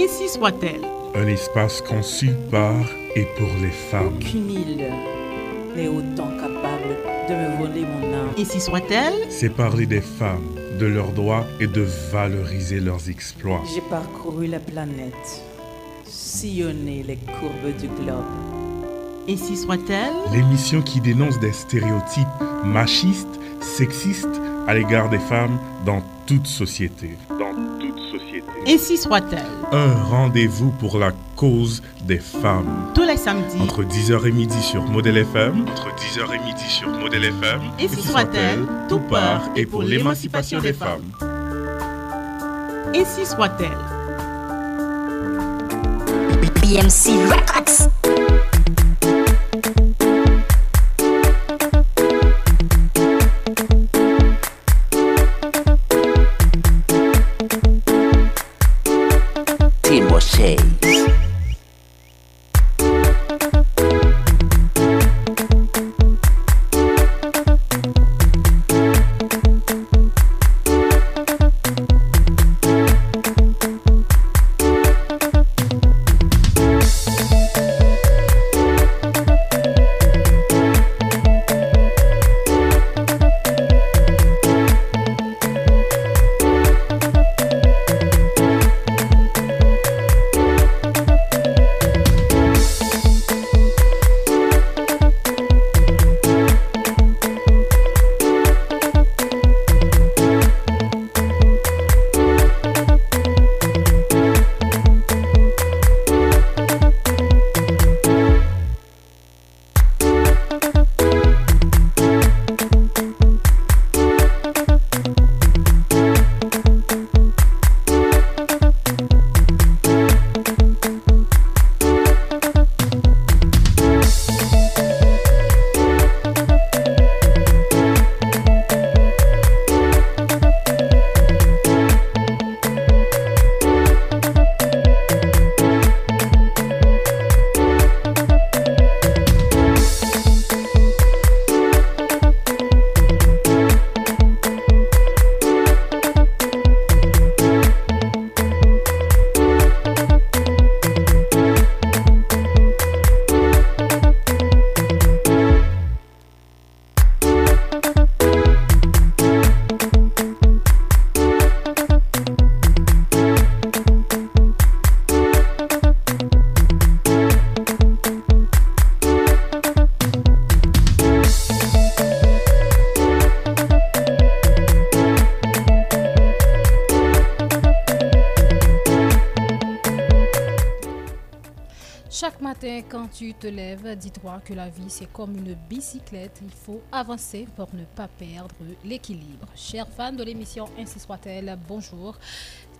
Ainsi soit-elle. Un espace conçu par et pour les femmes. Aucune île n'est autant capable de me voler mon âme. Ainsi soit-elle. C'est parler des femmes, de leurs droits et de valoriser leurs exploits. J'ai parcouru la planète, sillonné les courbes du globe. Ainsi soit-elle. L'émission qui dénonce des stéréotypes machistes, sexistes à l'égard des femmes dans toute société. Ainsi soit-elle. Un rendez-vous pour la cause des femmes. Tous les samedis. Entre 10h et midi sur Modèle FM. Entre 10h et midi sur Modèle FM. Ainsi soit-elle. Tout part et pour l'émancipation des femmes. Ainsi soit-elle. BMC Records. Tu te lèves, dis-toi que la vie, c'est comme une bicyclette. Il faut avancer pour ne pas perdre l'équilibre. Chers fans de l'émission Ainsi soit-elle, bonjour.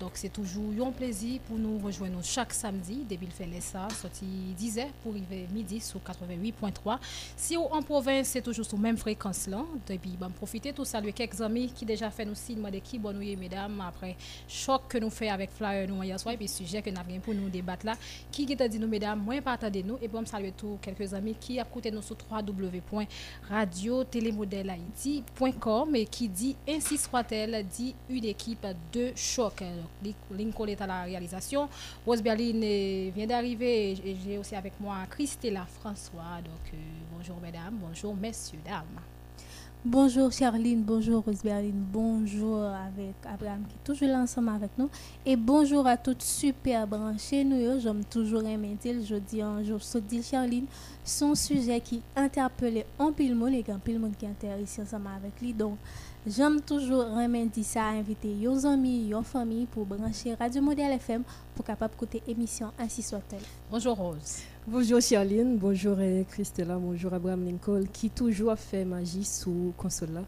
Donc, c'est toujours un plaisir pour nous rejoindre chaque samedi. Depuis le fait ça, sorti 10 heures pour arriver midi sur 88.3. Si vous en province, c'est toujours sur même fréquence là. Depuis, ben, profitez tout saluer quelques amis qui déjà fait nous signe de qui bon nous mesdames après choc que nous fait avec Flyer nous hier soir et puis sujet que nous avons pour nous débattre là. Qui qui t'a dit nous mesdames, moins partagez nous et bon saluer tous quelques amis qui écoutent nous sur www.radiotélémodèlehaïti.com et qui dit ainsi soit-elle dit une équipe de choc. Lincoln est à la réalisation. Rose Berlin euh, vient d'arriver et j'ai aussi avec moi Christella François. Donc, euh, bonjour mesdames, bonjour messieurs, dames. Bonjour Charline, bonjour Roseberline, bonjour avec Abraham qui est toujours là ensemble avec nous. Et bonjour à toutes super branchées. Nous, j'aime toujours aimer dire, je dis un jour, je dis Charline, son sujet qui interpelle un pile monde et un pile monde qui intéresse ensemble avec lui. Donc, j'aime toujours remercier ça, inviter vos amis, vos familles pour brancher Radio Modèle FM pour capable écouter émission ainsi soit-elle. Bonjour Rose. Bonjour Charline, bonjour euh, Christella, bonjour Abraham Lincoln qui toujours fait magie sous console là.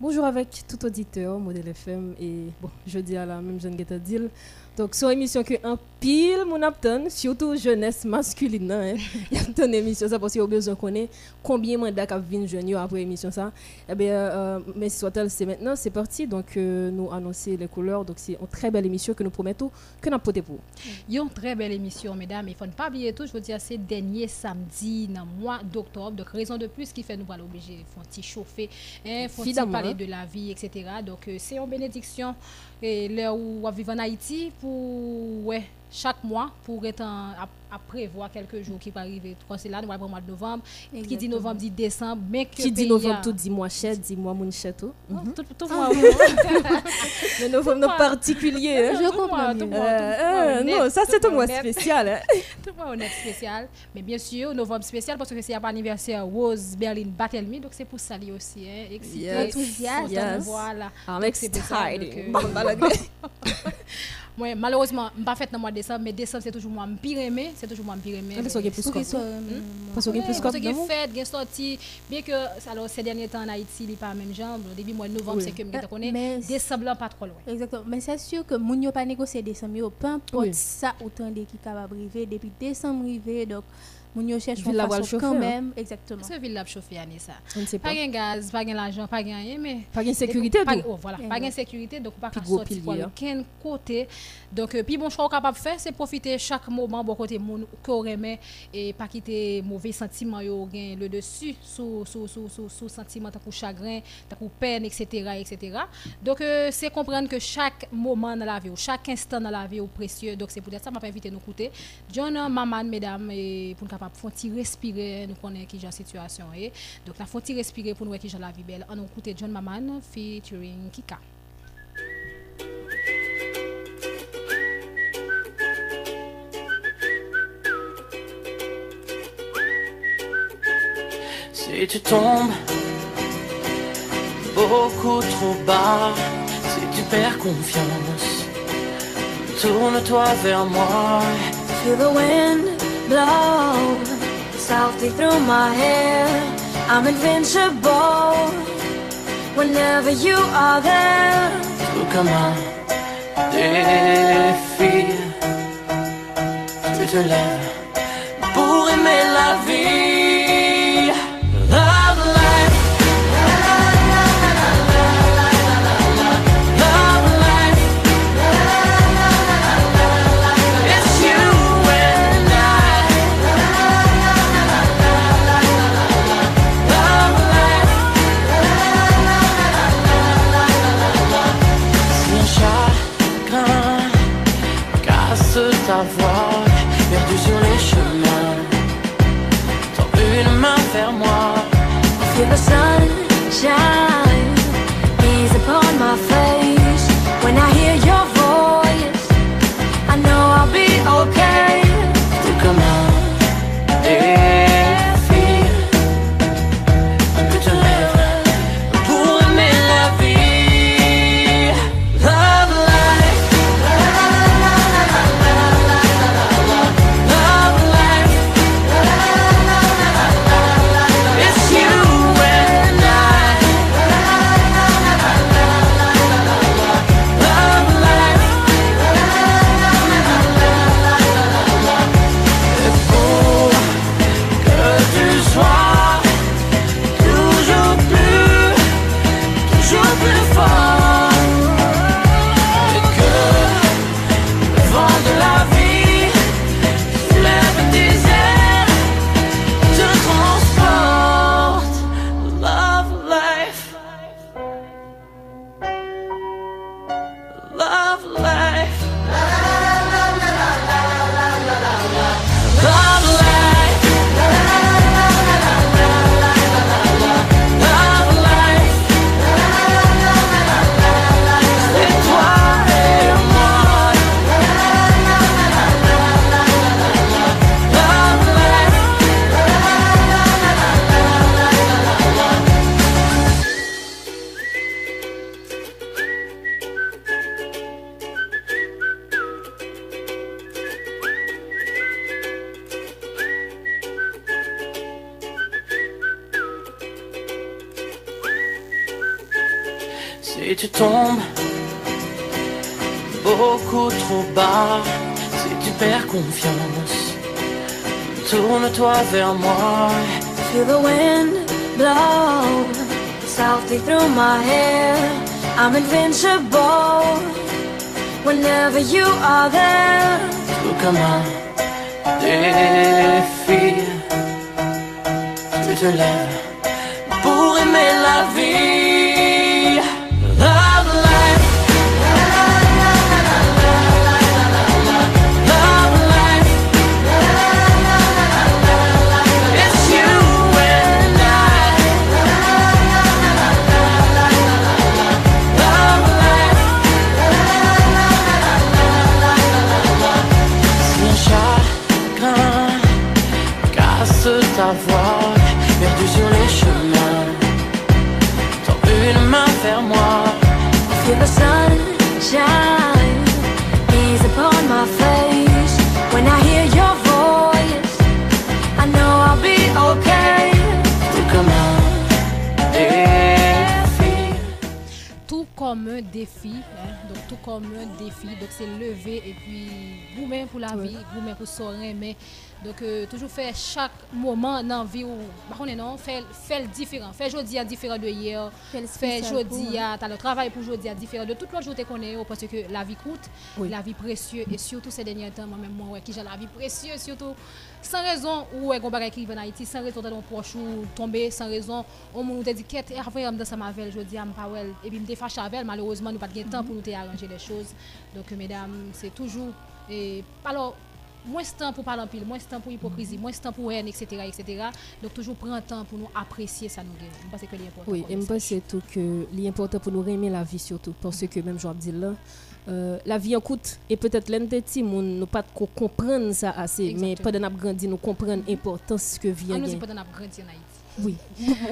Bonjour avec tout auditeur Modèle FM et bon, je dis à la même jeune Guetta Deal. Donc, c'est une émission que un pile mon apton, surtout jeunesse masculine. Hein. Il y a une émission ça parce qu'il y a besoin de connaître combien de mandats qui viennent jeunes après l'émission ça. Eh bien, euh, mais soit c'est maintenant, c'est parti. Donc, euh, nous annoncer les couleurs. Donc, c'est une très belle émission que nous promettons que nous portons pour. Une très belle émission, mesdames. Il ne faut pas oublier tout. Je veux dire, c'est dernier samedi dans le mois d'octobre. Donc, raison de plus qui fait nous aller obligé. Il faut un chauffer, il faut parler de la vie, etc. Donc, euh, c'est une bénédiction. e, le ou waviv an Haiti pou wè chaque mois pour être en- à, à prévoir quelques jours qui peuvent arriver. C'est là, nous allons le mois de novembre. Qui dit novembre dit décembre. Mais que Qui dit novembre tout dit mois chet, dit mois moun chet tout. Oh, Mhm. tout, tout mois, oui. Le novembre non mois. particulier. hein. Je Tout mois, comprends tout mois, tout mois non, ça tout c'est un mois spécial. hein. Tout le monde honnête spécial. Mais bien sûr, novembre spécial parce que c'est pas anniversaire Rose Berlin Barthelmy. Donc c'est pour ça aussi. Hein, excité. Enthousiaste. Voilà. I'm excited. Euh. Moi, malheureusement, je pas fait dans le mois de décembre, mais décembre c'est toujours moi pire aimé, c'est toujours moi pire aimé. Ah, parce qu'il y a plus euh, Parce qu'il y a plus quoi. parce qu'il y a fête, il y a sorti. Bien que alors, ces derniers temps en Haïti, il n'est pas la même jambe. Au début mois de novembre, c'est que Euh, je connais. mais- Décembre, pas trop loin. Exactement. Mais c'est sûr que moun yo pas négocier décembre, peu importe ça autant de qui capable arriver depuis décembre arrivé donc moun yo une la façon quand même exactement. C'est ville là chauffer année ça. On ne sait pas. Pas de gaz, pas de l'argent, pas de rien, mais Pas de sécurité pas, oh, voilà, Eh pas de ouais. sécurité donc pas sortir pour hein. aucun côté. Donc euh, puis bon choix capable de faire c'est profiter chaque moment bon côté moun qu'on remet et pas quitter mauvais sentiments yo gain le dessus sous sous sous sous sous sentiment tant chagrin, tant peine etc. etc. Donc euh, c'est comprendre que chaque moment dans la vie, ou chaque instant dans la vie est précieux. Donc c'est pour ça m'a invité nous écouter John maman mesdames et pour nous capable font respirer nous connaît qui la situation est. Donc la font respirer pour nous qui la vie belle. On écoute John Maman featuring Kika. Si tu tombes beaucoup trop bas, si tu perds confiance, tourne-toi vers moi. Feel the wind blow softly through my hair. I'm invincible whenever you are there. Tout comme un défi, tu te lèves pour aimer la vie. Beaucoup trop bas, si tu perds confiance, tourne-toi vers moi. Feel the wind blow softly through my hair. I'm invincible whenever you are there. Tout comme un défi, tu te lèves pour aimer la vie. Comme un défi, donc c'est lever et puis vous-même pour la vie, vous-même pour soirée, mais donc euh, toujours faire chaque moment dans la vie où, bah, on est non, faire, faire le différent, faire aujourd'hui à différent de hier, Faire pour, à, t'as le travail pour aujourd'hui à différent de toute l'autre journée qu'on est, parce que la vie coûte, Oui. la vie précieuse et surtout ces derniers temps, moi-même, moi, ouais, qui j'ai la vie précieuse, surtout sans raison, ou est bagay qui vient en Haïti, sans raison dans proche ou tomber, sans raison, on nous dit qu'est après on dans sa mavel, je dis à pas well, et puis me fâché avec elle, malheureusement nous pas de temps pour nous te arranger les choses. Donc euh, mesdames, c'est toujours et alors moins de temps pour parler en pile, moins de temps pour hypocrisie, moins de temps pour haine, etc., etc. Donc toujours prendre temps pour nous apprécier ça nous gagne. Je pense que c'est important. Oui, je pense tout que l'important pour nous aimer la vie surtout. Parce que même je dis là, euh, la vie en coûte. Et peut-être l'un des petits, nous pas trop comprendre ça assez. Mais pendant qu'on grandi, nous comprenons l'importance que vie On a nous pas d'en grandir en Haïti. Oui,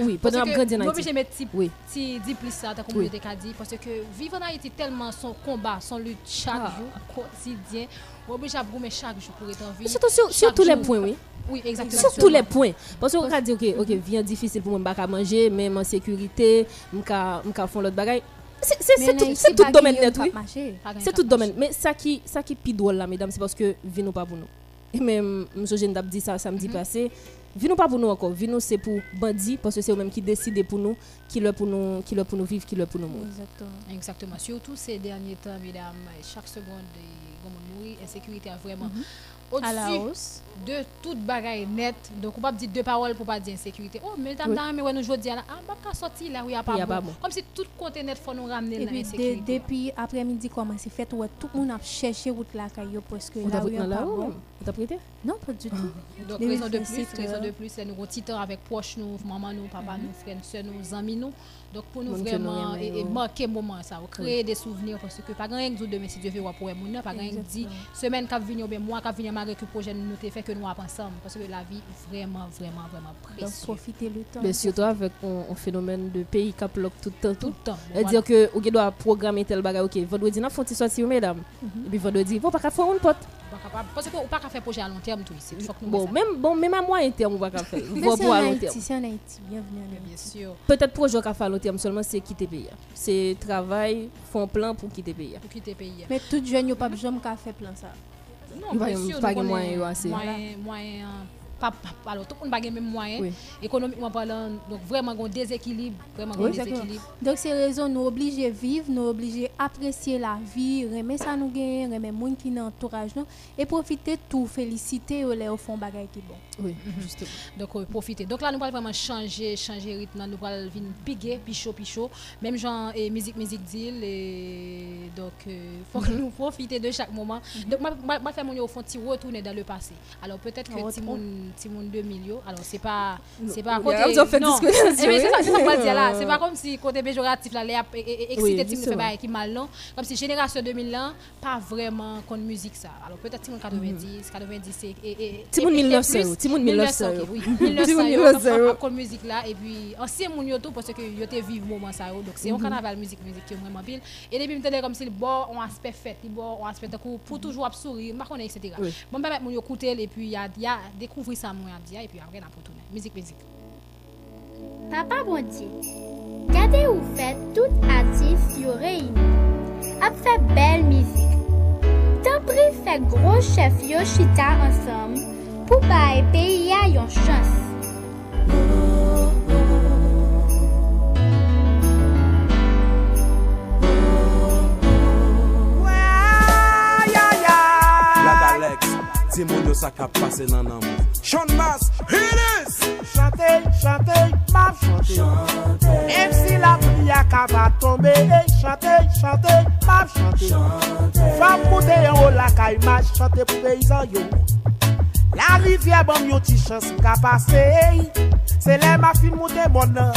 oui, pendant que grandi en Haïti. obligés de mettre Oui. petit, dit plus ça, ta communauté qu'a dit, parce que vivre en Haïti tellement son combat, son lutte chaque Ah. jour, quotidien, obligé à brûler chaque jour pour être en vie. Surtout sur, tous les points, oui. Oui, exactement. Sur tous les points. Parce qu'on va dire, ok, ok, vie difficile pour moi, je manger, même en sécurité, je vais faire l'autre bagaille. C'est tout, domaine net, pas oui. C'est tout domaine. Mais ça qui, ça qui est drôle là, mesdames, c'est parce que vie nous pas pour nous. Et même, M. Jeanne dit ça samedi passé. Vie nous pas pour nous encore. Vie nous c'est pour bandits parce que c'est eux-mêmes qui décident pour nous, qui leur pour nous, qui leur pour nous vivre, qui leur pour nous mourir. Exactement. Exactement. Surtout ces derniers temps, mesdames, chaque seconde, on insécurité est vraiment la au-dessus de toute bagaille nette. Donc, on ne peut pas dire deux paroles pour pas dire insécurité. Oh, mais madame, Oui. mais ouais, nous je dis là, ah, pas qu'à sortir là où il n'y a pas a pas bon. Comme si tout côté net faut nous ramener de- l'insécurité. depuis après-midi, comment c'est fait, ouais, tout le monde a cherché route caillou parce que là où il y a pas bon. On t'a prêté? Non, pas du tout. Donc, raison de plus, raison de plus, c'est nous gros avec proches, nous, maman, nous, papa, nous, frères, soeurs, nous, amis, nous. Donc, pour nous vraiment et, marquer moment ça, créer des souvenirs parce que pas grand chose demain si Dieu veut pour moun, pas grand dit semaine qui vient ou bien mois qui vient malgré que projet nous fait que nous apprendre ensemble parce que la vie est vraiment vraiment vraiment Donc, précieuse profitez le temps. Mais surtout avec un, un phénomène de pays qui bloque tout le temps. tout le temps. C'est-à-dire que vous doit programmer tel bagage. Ok, vendredi, nous faisons sortir, mesdames. Et puis vendredi, vous pas qu'à faire une pote. Pas parce que ou pas qu'à faire projet à long terme tout. Faut Bon, même, bon, même à moyen terme, on va qu'à faire. C'est pour à long terme. c'est en Haïti. Bienvenue en bien sûr Peut-être projet qu'à faire à long terme seulement, c'est quitter le pays. C'est travail, font plan pour quitter le pays. pour quitter le pays. Mais tout jeune, yo pas besoin qu'à faire plan ça. Non, de moyen, connaissons yo, assez. moyen moyen pas, pas- alors tout le monde pas même moyen Oui. économiquement parlant donc vraiment un déséquilibre vraiment un Oui. déséquilibre Donc, c'est raison, nous obligés de vivre, nous obligés apprécier la vie, remettre ça nous gagne, remettre les gens qui nous entourage nous, et profiter de tout, féliciter les au fond bagay qui bon. Oui, justement. Donc, euh, profiter. Donc là, nous allons vraiment changer, changer le rythme. Nous allons venir piguer, pichot, pichot. Même genre, et musique, musique deal. Et donc, il faut que nous profiter de chaque moment. Donc, moi, moi, moi, faire mon au fond, petit retourner dans le passé. Alors, peut-être que On petit retrouve. monde, petit monde 2000, yo, alors, c'est pas, c'est pas à Oui, côté. on a fait non. je veux oui. dire là. C'est pas comme si côté péjoratif, là, les ap- fait justement. bail qui mal, non. Comme si génération 2000 là, pas vraiment qu'on musique ça. Alors, peut-être petit monde 90, 90, c'est. et- et- Petit et- monde et- et 1900, plus, petit monde 1900, ok, oui. Petit 1900 monde yo, 1900. on- on- on musique là et puis ancien moun yo tout parce que yo te vivre moment ça yo. donc c'est un carnaval musique musique qui est vraiment pile et depuis me comme si le bon on aspect fête il bon on aspect de coup pour toujours ap sourire pas connaître etc bon ben moun yo écouter et puis il y a oui sa mwen ap diya, epi apre nan potounen. Mizik, mizik. Papa bondye, gade ou fet tout atif yo reyni. Ap fe bel mizik. Tanpri fe gro chef yo chita ansam, pou baye peyi ya yon chans. Ti moun yo sa ka pase nan nan moun Sean Mas, it is! Chante, chante, ma chante. Mèm si la priya ka va tombe, chante, chante, ma chante. Fam koute yon la kay ma chante pou peyizan yo. La rivye bom yo ti chans mga pase, se le ma fin moute bonan.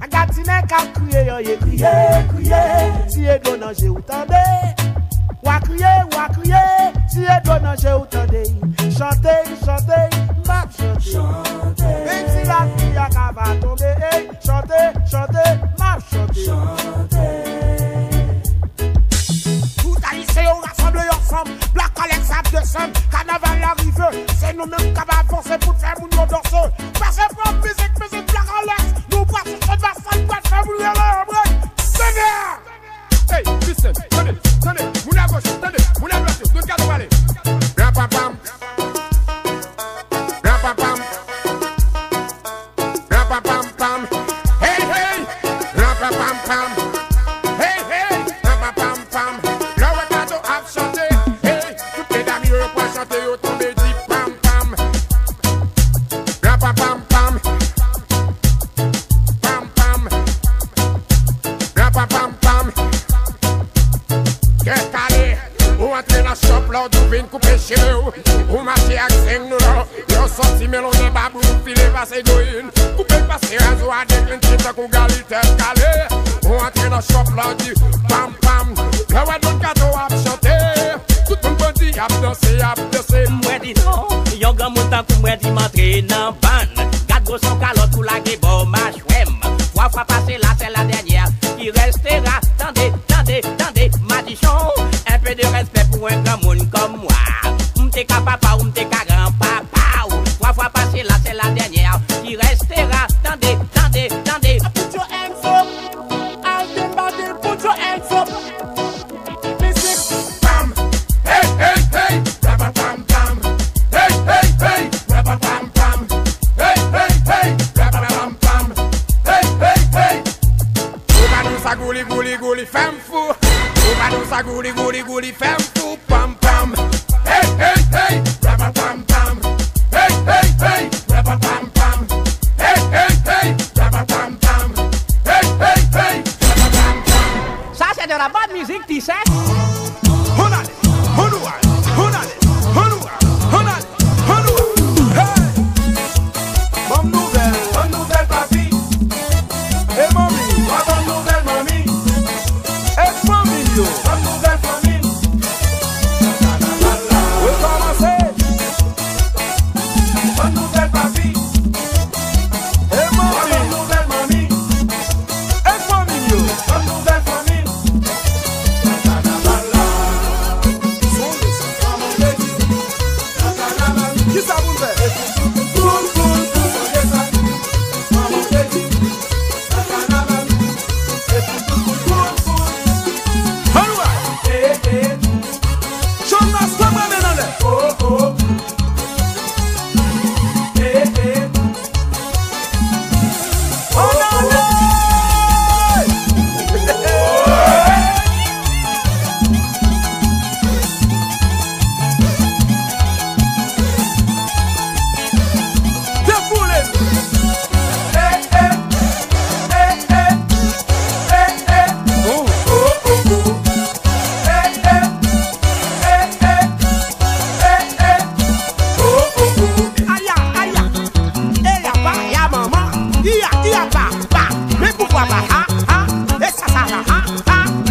Agatine ka kriye yon ye kriye, kriye, si ye donan je ou tande. Wakriye, wakriye, si e do nan jè ou tande Chante, chante, mbap chante. Mèm si la fi a ka va tombe eh. Chante, chante, mbap chante. Chante. Tout a lise yo rassemble yo sam Blak alek sap de sam Kanaval la rive Se nou mèm kaba avanse pou te fè moun yo dorso Pase pou an mizik, mizik blak alek Nou pase chante va sal Pase moun yo la omre Sene! Hey, listen, turn it, turn it. Muna gauche, turn it, muna droite, tout cas droit. Rap, pam, pam.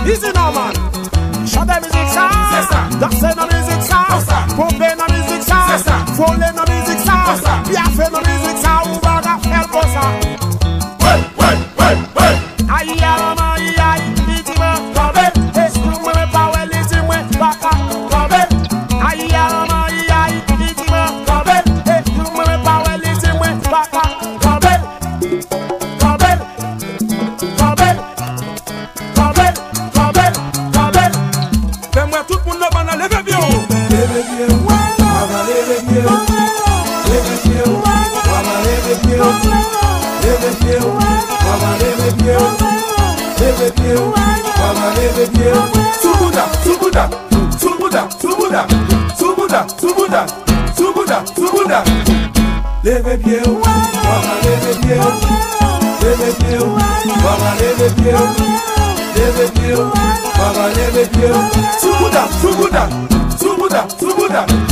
Easy now, man. Shut the music sound. Dancing the music sound. Propane the music sound. Falling the music mi o. Túbúdà túbúdà.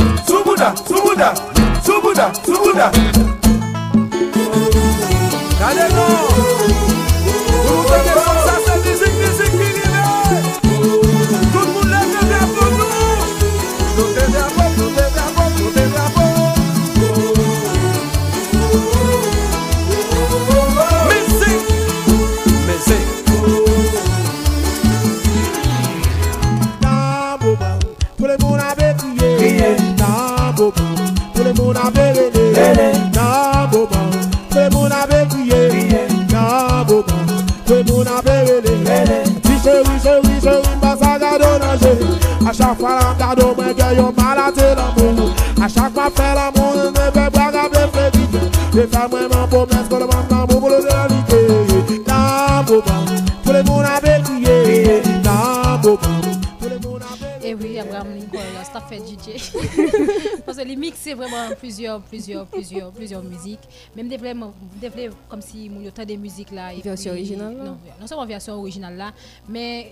C'est vraiment plusieurs, plusieurs, plusieurs, plusieurs musiques. Même des vraiment, comme si mon autant des musiques là. Version originale? Non, non seulement version originale là, mais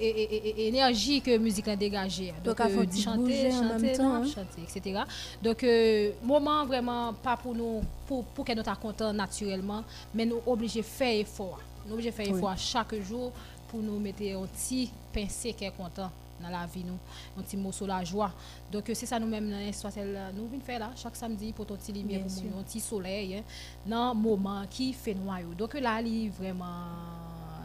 énergie que musique a dégagée. Donc, il faut euh, petit chanter, chanter, hein? chanter, etc. Donc, euh, moment vraiment pas pour nous, pour, pour que nous soyons contents naturellement, mais nous obligés de faire effort. Nous obligés de faire effort chaque jour pour nous mettre un petit pincé qui est content la vie nous. Un petit mot sur la joie. Donc euh, c'est ça l'histoire celle là, nous venons faire là chaque samedi pour ton petit lumière nous, un petit soleil hein, dans moment qui fait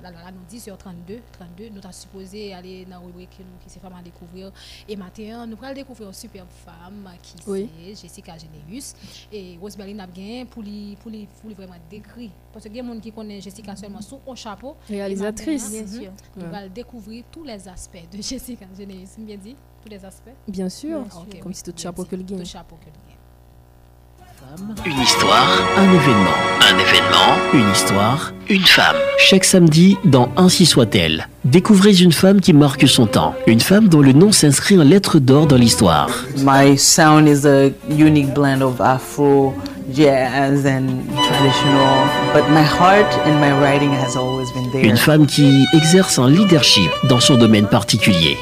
noyau donc là il vraiment là, là, là, nous 10h32 32 nous avons supposé aller dans la rubrique nous, qui c'est femme à découvrir. Et matin nous allons découvrir une superbe femme qui Oui. c'est Jessica Généus et Rosemary n'a bien pour lui pour lui pour lui vraiment décrire. Parce que il y a des gens qui connaissent Jessica seulement sous un chapeau. Réalisatrice. Bien sûr. nous Ouais. allons découvrir tous les aspects de Jessica Généus bien dit? Tous les aspects? Bien sûr, comme oui, si tout chapeau dit, que le gain. tout chapeau que le Une histoire, un événement. Un événement, une histoire, une femme. Chaque samedi, dans Ainsi soit-elle, découvrez une femme qui marque son temps. Une femme dont le nom s'inscrit en lettres d'or dans l'histoire. My sound is a unique blend of Afro, jazz, and traditional, but my heart and my writing has always been there. Une femme qui exerce un leadership dans son domaine particulier.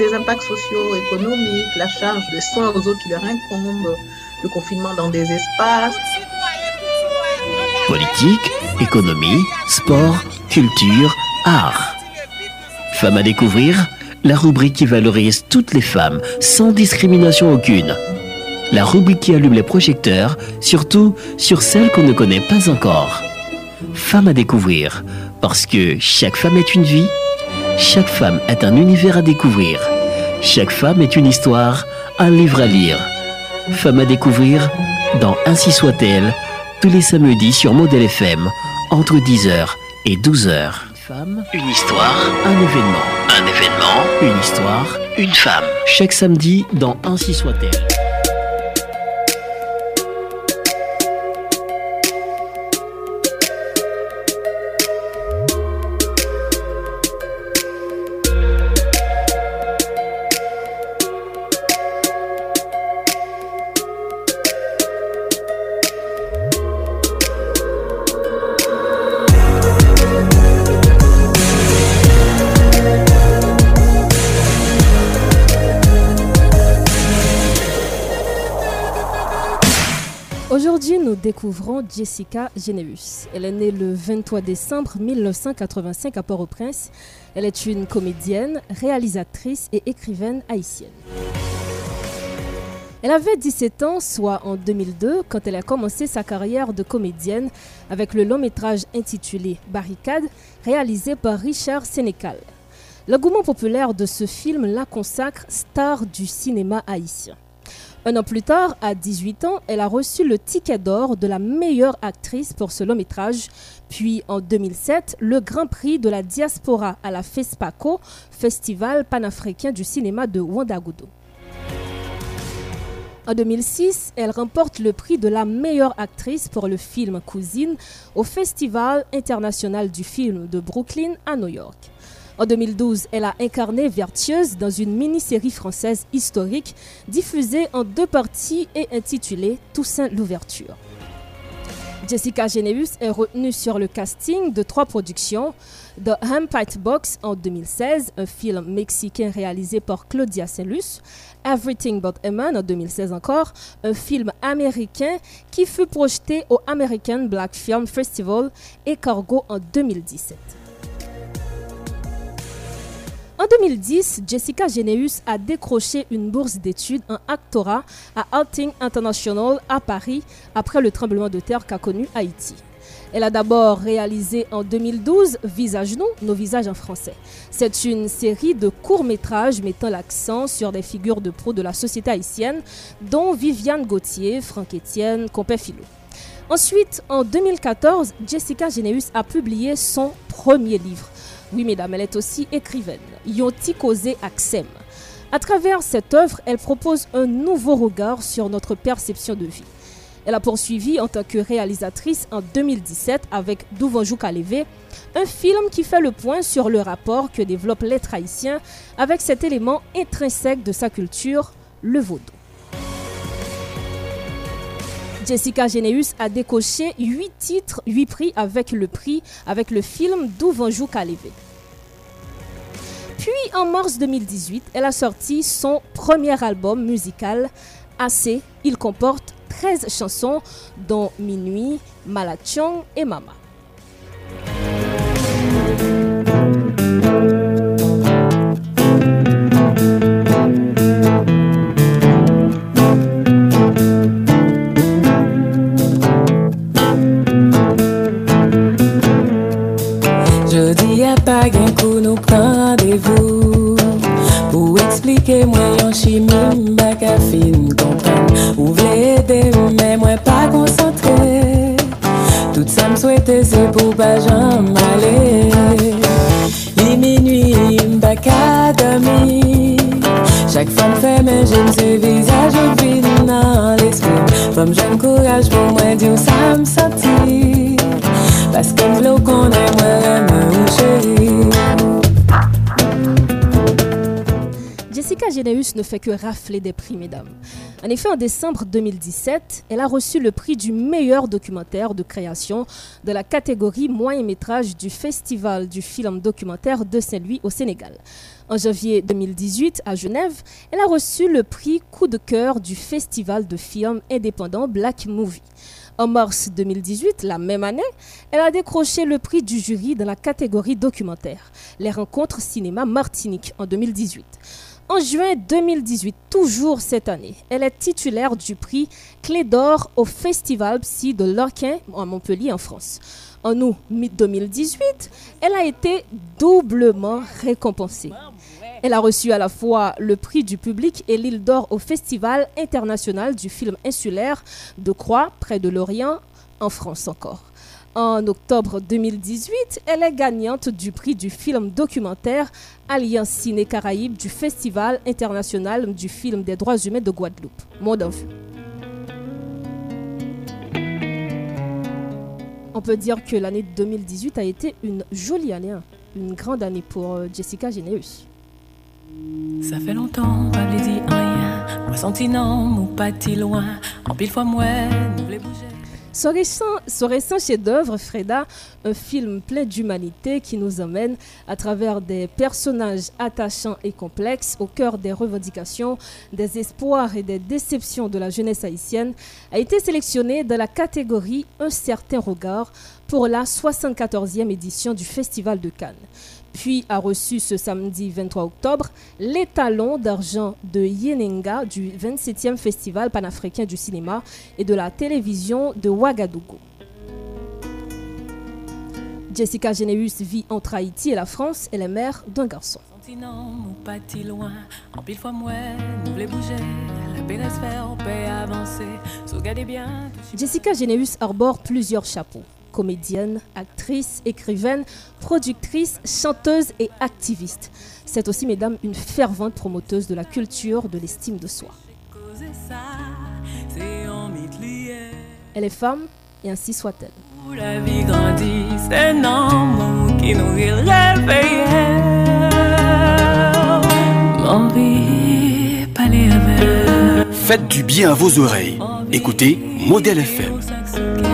Les impacts socio-économiques, la charge des soins aux autres qui leur incombent, le confinement dans des espaces. Politique, économie, sport, culture, art. Femme à découvrir, la rubrique qui valorise toutes les femmes sans discrimination aucune. La rubrique qui allume les projecteurs, surtout sur celles qu'on ne connaît pas encore. Femme à découvrir, parce que chaque femme est une vie, chaque femme est un univers à découvrir, chaque femme est une histoire, un livre à lire. Femme à découvrir dans Ainsi soit-elle, tous les samedis sur Modèle FM, entre 10h et 12h. Une femme, une histoire, un événement. Un événement, une histoire, une femme. Chaque samedi dans Ainsi soit-elle. Jessica Geneus. Elle est née le 23 décembre 1985 à Port-au-Prince. Elle est une comédienne, réalisatrice et écrivaine haïtienne. Elle avait 17 ans, soit en 2002, quand elle a commencé sa carrière de comédienne avec le long métrage intitulé Barricade, réalisé par Richard Sénécal. L'engouement populaire de ce film la consacre star du cinéma haïtien. Un an plus tard, à 18 ans, elle a reçu le ticket d'or de la meilleure actrice pour ce long métrage, puis en 2007, le Grand Prix de la diaspora à la FESPACO, Festival panafricain du cinéma de Ouagadougou. En 2006, elle remporte le prix de la meilleure actrice pour le film Cousine au Festival international du film de Brooklyn à New York. En 2012, elle a incarné Vertueuse dans une mini-série française historique diffusée en deux parties et intitulée Toussaint l'ouverture. Jessica Geneus est retenue sur le casting de trois productions The Hampite Box en 2016, un film mexicain réalisé par Claudia Selus, Everything But a Man en 2016 encore, un film américain qui fut projeté au American Black Film Festival et Cargo en 2017. En 2010, Jessica Geneus a décroché une bourse d'études en actorat à Alting International à Paris après le tremblement de terre qu'a connu Haïti. Elle a d'abord réalisé en 2012 Visage nous, nos visages en français. C'est une série de courts-métrages mettant l'accent sur des figures de pro de la société haïtienne, dont Viviane Gauthier, Franck Etienne, Compé Philo. Ensuite, en 2014, Jessica Geneus a publié son premier livre. Oui, mesdames, elle est aussi écrivaine. Yonti causé Axem. À travers cette œuvre, elle propose un nouveau regard sur notre perception de vie. Elle a poursuivi en tant que réalisatrice en 2017 avec Douvanjou Kalevé, un film qui fait le point sur le rapport que développe l'être haïtien avec cet élément intrinsèque de sa culture, le vaudou. Jessica Geneus a décoché 8 titres, 8 prix avec le prix avec le film Douvanjou Kalevé. Puis en mars 2018, elle a sorti son premier album musical, Assez. Il comporte 13 chansons, dont Minuit, Malachong et Mama. Pa gen kou nou prandevou. Pou eksplike mwen yon chimi Mbak a fin kompren. Ou vle ede mwen mwen pa konsantre. Tout sa mswete se pou pa jan male Li minui mbak a dami Chak fom fè men jen se vizaj Ou vin nan l'esprit. Fom jen kouraj pou mwen di ou sa msanti ou chéri Jessica Geneus ne fait que rafler des prix, mesdames. En effet, en décembre 2017, elle a reçu le prix du meilleur documentaire de création de la catégorie moyen métrage du Festival du film documentaire de Saint-Louis au Sénégal. En janvier 2018, à Genève, elle a reçu le prix coup de cœur du Festival de films indépendant Black Movie. En mars 2018, la même année, elle a décroché le prix du jury dans la catégorie documentaire, les rencontres cinéma Martinique en 2018. En juin 2018, toujours cette année, elle est titulaire du prix Clé d'or au Festival Psy de Lorquin à Montpellier en France. En août 2018, elle a été doublement récompensée. Elle a reçu à la fois le prix du public et l'île d'or au Festival international du film insulaire de Croix, près de Lorient, en France encore. En octobre 2018, elle est gagnante du prix du film documentaire Alliance Ciné Caraïbes du Festival international du film des droits humains de Guadeloupe. Monde. On peut dire que l'année 2018 a été une jolie année, hein, une grande année pour euh, Jessica Geneus. Ça fait longtemps, pas vle di rien. Moi pas loin. En pile fois moi, bouger. Ce récent chef-d'œuvre, Freda, un film plein d'humanité qui nous emmène à travers des personnages attachants et complexes au cœur des revendications, des espoirs et des déceptions de la jeunesse haïtienne, a été sélectionné dans la catégorie Un certain regard pour la 74e édition du Festival de Cannes puis a reçu ce samedi 23 octobre l'étalon d'argent de Yenenga du 27e Festival panafricain du cinéma et de la télévision de Ouagadougou. Jessica Geneus vit entre Haïti et la France et est mère d'un garçon. Senti non, mou pas ti loin? En pile fois moi, nous vle bouger La paix reste faire, on peut avancer Saugardez bien Jessica Geneus arbore plusieurs chapeaux. Comédienne, actrice, écrivaine, productrice, chanteuse et activiste. C'est aussi, mesdames, une fervente promoteuse de la culture, de l'estime de soi. Elle est femme et ainsi soit-elle. La vie grandit, c'est qui nous Faites du bien à vos oreilles. Écoutez Modèle FM.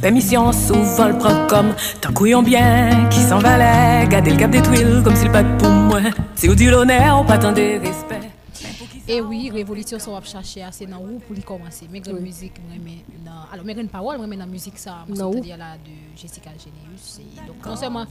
permission, souvent le prend comme Tant couillon bien, qui s'en valait Garder le cap des tuiles comme s'il pas de pour moi Si vous dit l'honneur, pas tant de respect Et oui, révolution ça va chercher assez dans où pour y commencer. Mais grande musique, moi mais dans alors mais grande parole, moi mais dans musique ça, moi Dans où? c'est là de Jessica Généus. Donc non seulement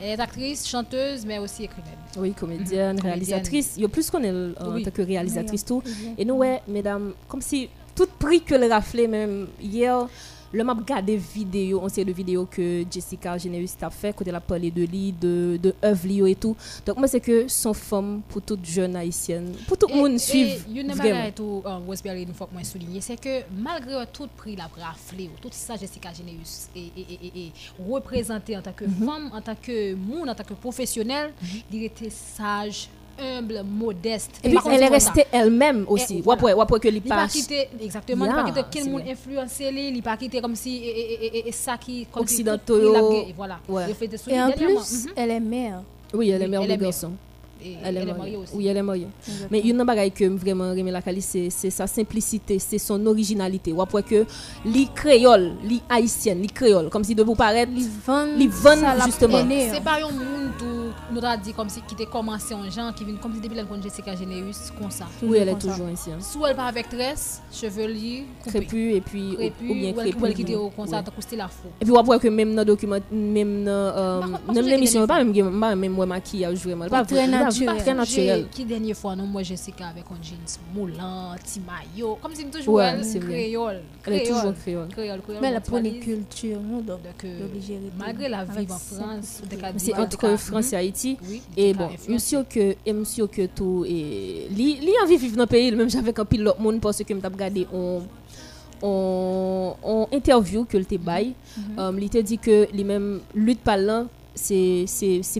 elle est actrice, chanteuse, mais aussi écrivaine. Oui, comédienne, Mhm. réalisatrice. Il y a plus qu'on est en tant que réalisatrice tout. Oui, Et nous, ouais, mesdames, comme si tout prix que le raflé même hier, le m'a regardé vidéo, on sait de vidéos que Jessica Geneus t'a fait, quand elle a parlé de lui, de, de œuvre et tout. Donc moi c'est que son femme pour toute jeune haïtienne, pour tout le monde suivre Et une bagage tout euh, Rosemary une fois que moi souligner, c'est que malgré tout prix la raflé, tout ça Jessica Généus et, et, et, et, et représentée en tant que Mhm. femme, en tant que monde, en tant que professionnel, il était sage, humble, modeste. Et puis elle est restée elle-même aussi. Ou après, que les pas quitté exactement, Yeah, pas quitté quel monde influencé lui, il pas quitté comme si et, et, et, et ça qui Occidentaux, voilà. Ouais. Et en plus, Mhm. elle est mère. Oui, elle est mère de garçon. Et Elle est elle est mariée. mariée aussi. Oui, elle est mariée. Exactement. Mais une bagaille que vraiment Rémi Lacali, c'est sa simplicité, c'est son originalité. Ou après que li créole, li haïtienne, li créole, comme si de vous paraître, li vend ça l'a justement. C'est pas un monde où nous a dit comme si qui était commencé en gens qui vient comme si depuis la connaît Jessica Généus comme ça. Oui, elle est toujours ici. hein. Soit elle part avec tresse, chevelu. Crépus et puis Crépus, ou, ou bien crépus. ou elle qui était au concert c'était la faux. Et puis après que même dans document même dans euh, l'émission sais pas même maquillage vraiment pas Très naturel. Qui dernière fois, non, moi, Jessica, avec un jeans moulant, petit maillot. Comme si toujours ouais, elle, créole, Elle est toujours créole. créole, créole mais la polyculture, nous, donc, euh, malgré la vie en France, c'est entre France et Haïti. Et bon, je suis sûr que, je suis que tout, et, li envie vivre dans le pays, même j'avais un pilote monde parce que je regardé, on, on, on interview que le te bail, mm-hmm. euh, il te dit que les mêmes luttes parlant, c'est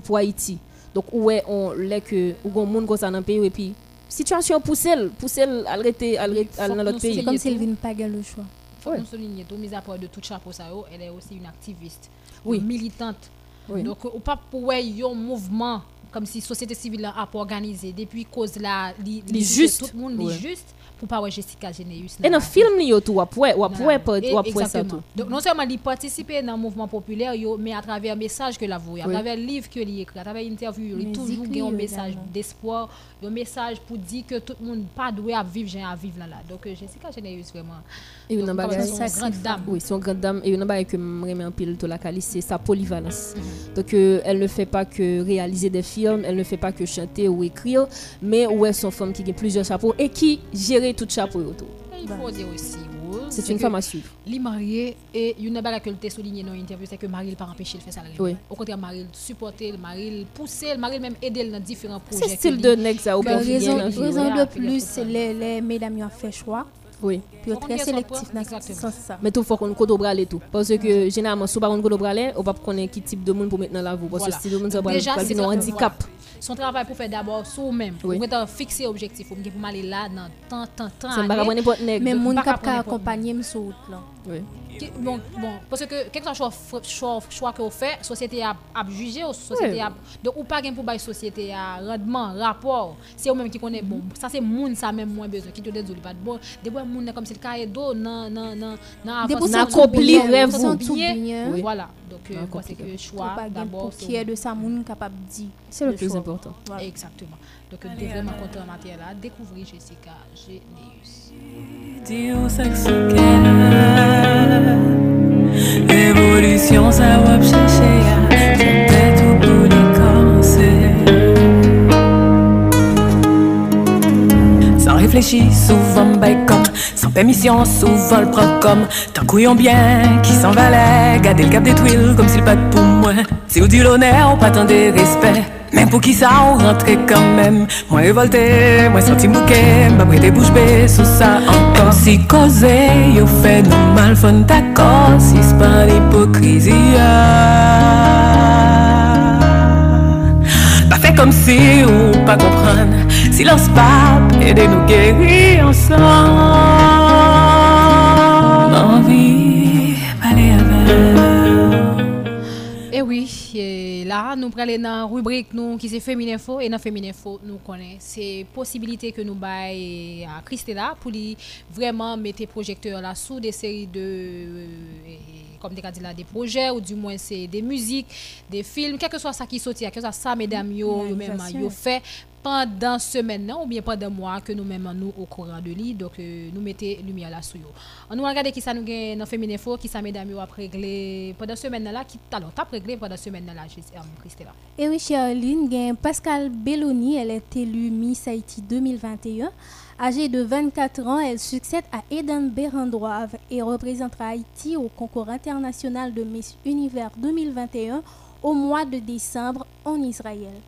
pour Haïti. Donc ouais, on l'est que ou gon monde dans le pays et puis situation pousse elle, pousse elle arrêter dans l'autre pays. C'est comme s'il ne pas le choix. faut nous souligner tout, mis à part de tout chapeau ça, yo, elle est aussi une activiste, Oui. une militante. Oui. Donc, ou pas pour ouais, un mouvement comme si société civile là a pas organisé depuis cause la li, Li touche juste. tout le monde li Ouais. juste pour pas ouais Jessica Généus. Et dans le film li yo tout ou ou ça tout. Donc non seulement il participer dans le mouvement populaire yo, mais à travers message que la voix, à travers livre que il écrit, à travers interview, il toujours li un message d'espoir, un message pour dire que tout le monde pas doué à vivre, j'ai à vivre là là. Donc euh, Jessica Généus vraiment Et une bagage ça, grande dame. Oui, c'est une grande dame. Et une bagage que en pile tout la cali, c'est sa polyvalence. Mhm. Donc, euh, elle ne fait pas que réaliser des films, elle ne fait pas que chanter ou écrire, mais où est son femme qui a plusieurs chapeaux et qui gère tout chapeau autour. Et il faut dire aussi, ouais, C'est une femme à suivre. Li marié et une bagage que le souligné dans l'interview c'est que Marie il pas empêché de faire ça. Oui. Au contraire Marie supporter, Marie pousser, Marie même aider dans différents projets. C'est style de li- fille, raison, raison de plus, les, les mesdames qui ont fait choix. Oui. Puis très sélectif dans ce sens-ça. Mais tout faut qu'on code bralé tout. Parce que généralement, si on code bralé, on va pas connaître qui type de monde pour mettre dans la vie. Parce que si le monde bralé, c'est un handicap. Son travail pour faire d'abord soi-même. Oui. Pour être fixer objectif. Pour pour aller là dans tant, tant, tant. C'est pas n'importe. Mais Pas mon qu'à cap prendre a n'importe accompagné me sur route là. Oui. Bon, bon, parce que quel que soit le choix, choix, choix que vous faites, la société a, a jugé, la société a. Donc, ou pas gain pour la société a rendement, rapport. C'est eux-mêmes qui connaissent. Bon, ça c'est moun ça même moins besoin. Qui te dit, pas de bon. Des fois, moun non, vous. non, tout bien. bien. Oui. Voilà. Donc, euh, d'abord, pour qui est de ça, moun capable de dire. C'est le le plus choix. important. Voilà. Exactement. Donc, de vraiment content en matière là, découvrir Jessica Sans réfléchir, souvent Sans permission, souvent le prend comme Tant couillon bien, qui s'en valait Garder le cap des tuiles comme s'il pas pour moi Si vous dit l'honneur, pas tant de respect même pour qui ça, on rentrait quand même. Moi révolté, moi senti bouquet, m'a prêté bouche bée sur ça encore. Si causé, yo fait nous mal, fun d'accord, si c'est pas l'hypocrisie. ah. Pas fait comme si ou pas comprendre. Silence pas, aidez-nous guérir ensemble. là, nous prenons dans la rubrique nous, qui c'est Féminin Faux. Et dans Féminin Faux, nous connaissons. C'est possibilité que nous baillons à Christella pour lui vraiment mettre projecteur là sous des séries de. Euh, comme des dit là des projets ou du moins c'est des musiques, des films, quel que soit ça qui sortit, quel que soit ça mesdames yo, yo même yo fait pendant semaine ou bien pendant mois que nous même nous au courant de lui donc euh, nous mettez lumière là sur. On nous regarder qui ça nous gagne dans Féminin Info qui ça mesdames yo a réglé pendant semaine là qui alors t'as réglé pendant semaine là euh, Christella? Et oui, Charline, Pascal Belloni, elle est élue Miss Haïti 2021. Âgée de 24 ans, elle succède à Eden Berendroive et représentera Haïti au concours international de Miss Univers 2021 au mois de décembre en Israël.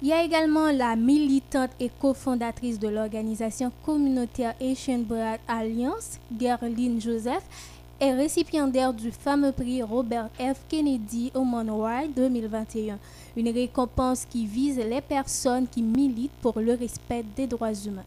Il y a également la militante et cofondatrice de l'organisation communautaire Asian Brad Alliance, Gerline Joseph, est récipiendaire du fameux prix Robert F. Kennedy Human Rights 2021, une récompense qui vise les personnes qui militent pour le respect des droits humains.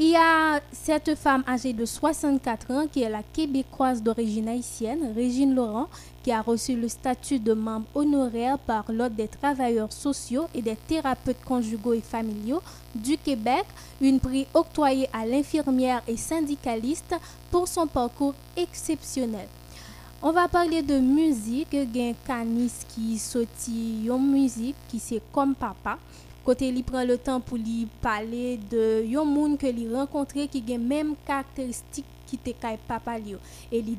Il y a cette femme âgée de 64 ans qui est la québécoise d'origine haïtienne, Régine Laurent, qui a reçu le statut de membre honoraire par l'Ordre des travailleurs sociaux et des thérapeutes conjugaux et familiaux du Québec, une prix octroyé à l'infirmière et syndicaliste pour son parcours exceptionnel. On va parler de musique, gen Canis qui sorti une musique qui c'est comme papa. Côté il prend le temps pour lui parler de yon moun que li rencontré qui gen même caractéristique qui te kay papa li yo et li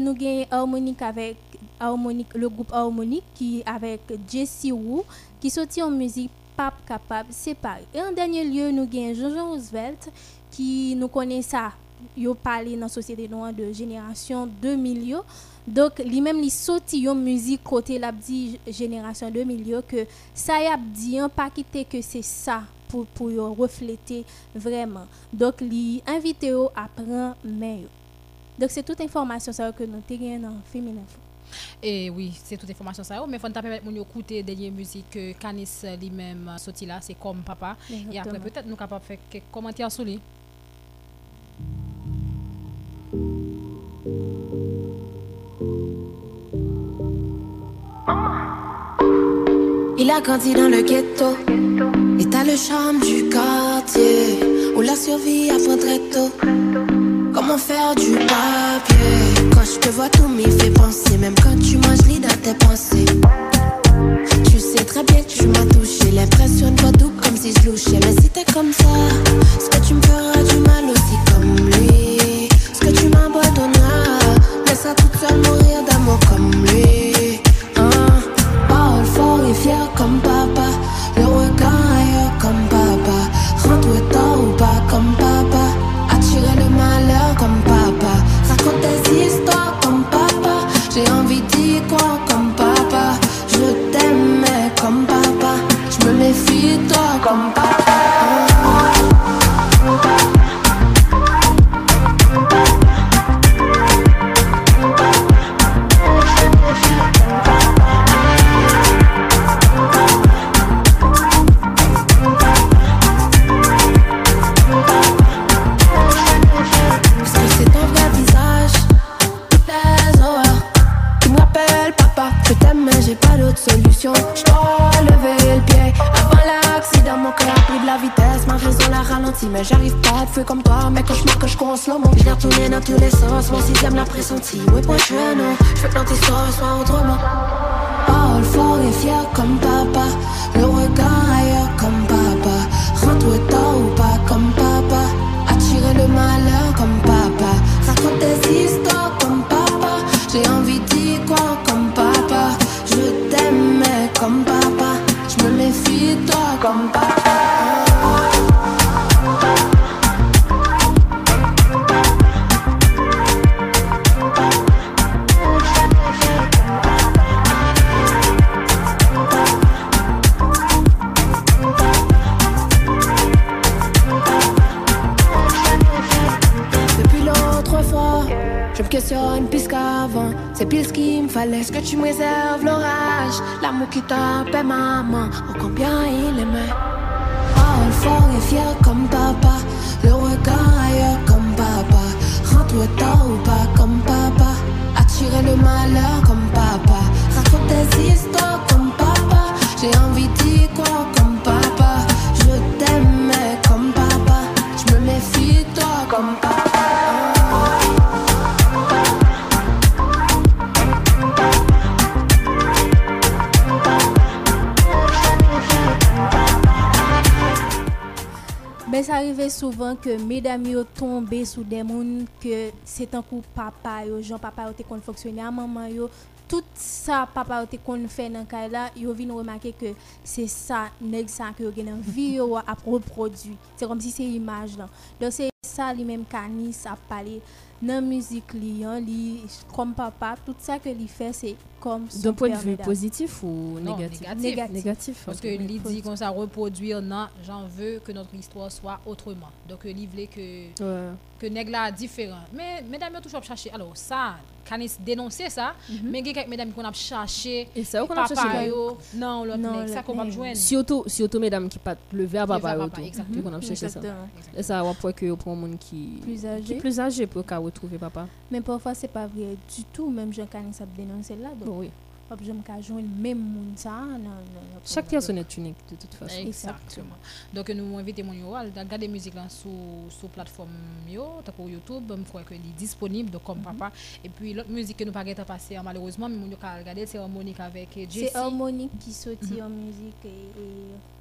nous gain harmonique avec harmonique le groupe harmonique qui avec Jessie Wu qui sorti en musique Pape capable séparé. Et en dernier lieu nous gain Jean-Jean Roosevelt qui nous connaît ça yo parlé dans société noire de génération 2000 yo. Donc lui même li sorti yon musique côté la dit génération 2000 yo que ça y a dit hein, pas quitter que c'est ça pour pour yo refléter vraiment. Donc li invité yo à prendre main yo. Donc c'est toute information ça que nous t'ai dans féminin. Et oui, c'est toute information ça. Mais il faut nous permettre de écouter des musiques que Canis lui-même sorti là, c'est comme papa. Et après peut-être nous capable faire quelques commentaires sur lui. Il a grandi dans le ghetto. Et t'as le charme du quartier Où la survie apprend très tôt. Comment faire du papier? Quand je te vois tout m'y fait penser Même quand tu manges lis dans tes pensées. Tu sais très bien que tu m'as touché. L'impression de toi tout comme si je louchais. Mais ke medam yo tombe sou demoun ke se tankou papa yo, jan papa yo te kon foksyone a maman yo, tout sa papa yo te kon fè nan kay la, yo vin remake ke se sa neg sa ki yo genan vi yo ap reprodu. Se kom si se imaj lan. Don se sa li menm kanis ap pale nan müzik li, yon, li kom papa, tout sa ke li fè se comme D'un point de vue positif ou Non, négatif négatif. Négatif. Négatif, Parce que l'idée dit qu'on s'en reproduire, non, j'en veux que notre histoire soit autrement. Donc, voulait que, Ouais. que nèg la différent. Mais mesdames, toujours chercher. Alors, ça, Canis dénoncer ça, mais il y a quelques mesdames qu'on a cherché. Et ça, qu'on a papa cherché, yo, Non, l'autre ça qu'on va joindre. Surtout, surtout mesdames qui pas le verbe Le papa verbe ou papa, tout. qu'on a cherché ça. Exactement. Et ça va pour que pour monde qui Plus âgé. plus âgé pour qu'à retrouver papa. Mais parfois, c'est pas vrai du tout. Même Jean Canis a dénoncé là. Donc, oui. Hop, j'aime qu'à joindre même moun ça. Chaque personne est unique de toute façon. Exactement. Donc nous invitons mon yo à regarder musique là sur sur plateforme yo, tant YouTube, me crois que est disponible donc comme Mhm. papa et puis l'autre musique que nous pas gagner passer malheureusement mais mon yo ka regarder c'est harmonique avec Jessie. C'est Harmonique qui sortit en musique et,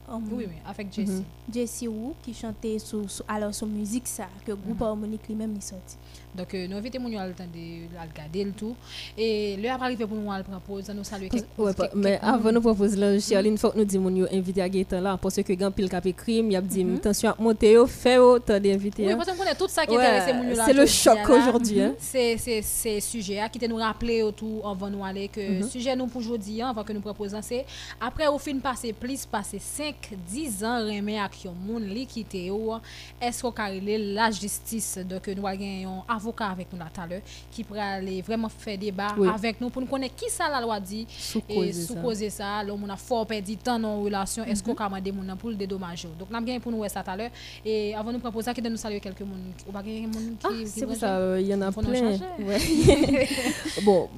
et Harmonique. Oui, oui, avec Jessie. Mhm. Jessie Wu qui chantait sur, sur- alors sur musique ça que groupe Harmonique lui-même il sorti. Donc euh, nous invitons mon yo à le temps de à regarder le tout et le après arrivé pour nous à le proposer nous saluer Ouais, quelques- mais quelques avant nous proposer là, Charline, faut nous disions nous inviter à Gaëtan là parce que quand pile cap écrit, il y a dit Mhm. attention monter yo, fait yo, t'as d'inviter. Oui, hein. parce qu'on connaît tout ça qui intéresse yo là C'est le choc aujourd'hui hein. C'est c'est c'est sujet hein, qui te nous rappeler autour avant nous aller que Mhm. sujet nous pour aujourd'hui hein, avant que nous proposons c'est après au fin passer plus passer 5 10 ans remet ak yon moun li quitter yo est-ce qu'on carré la justice donc nous avons un avocat avec nous là tout à l'heure qui pourra aller vraiment faire débat Oui. avec nous pour nous connaître qui ça la loi dit Sous et causer sous ça. causer ça là on a fort perdu temps dans relation est-ce Mhm. qu'on a demandé moun pour le dédommager donc n'a bien pour nous ouais, ça tout à l'heure et avant nous proposer ça qui de nous saluer quelques moun ou pas quelques moun qui Ah, qui c'est pour branche? ça, euh, il y en a Faut nous plein. changer. Ouais. bon,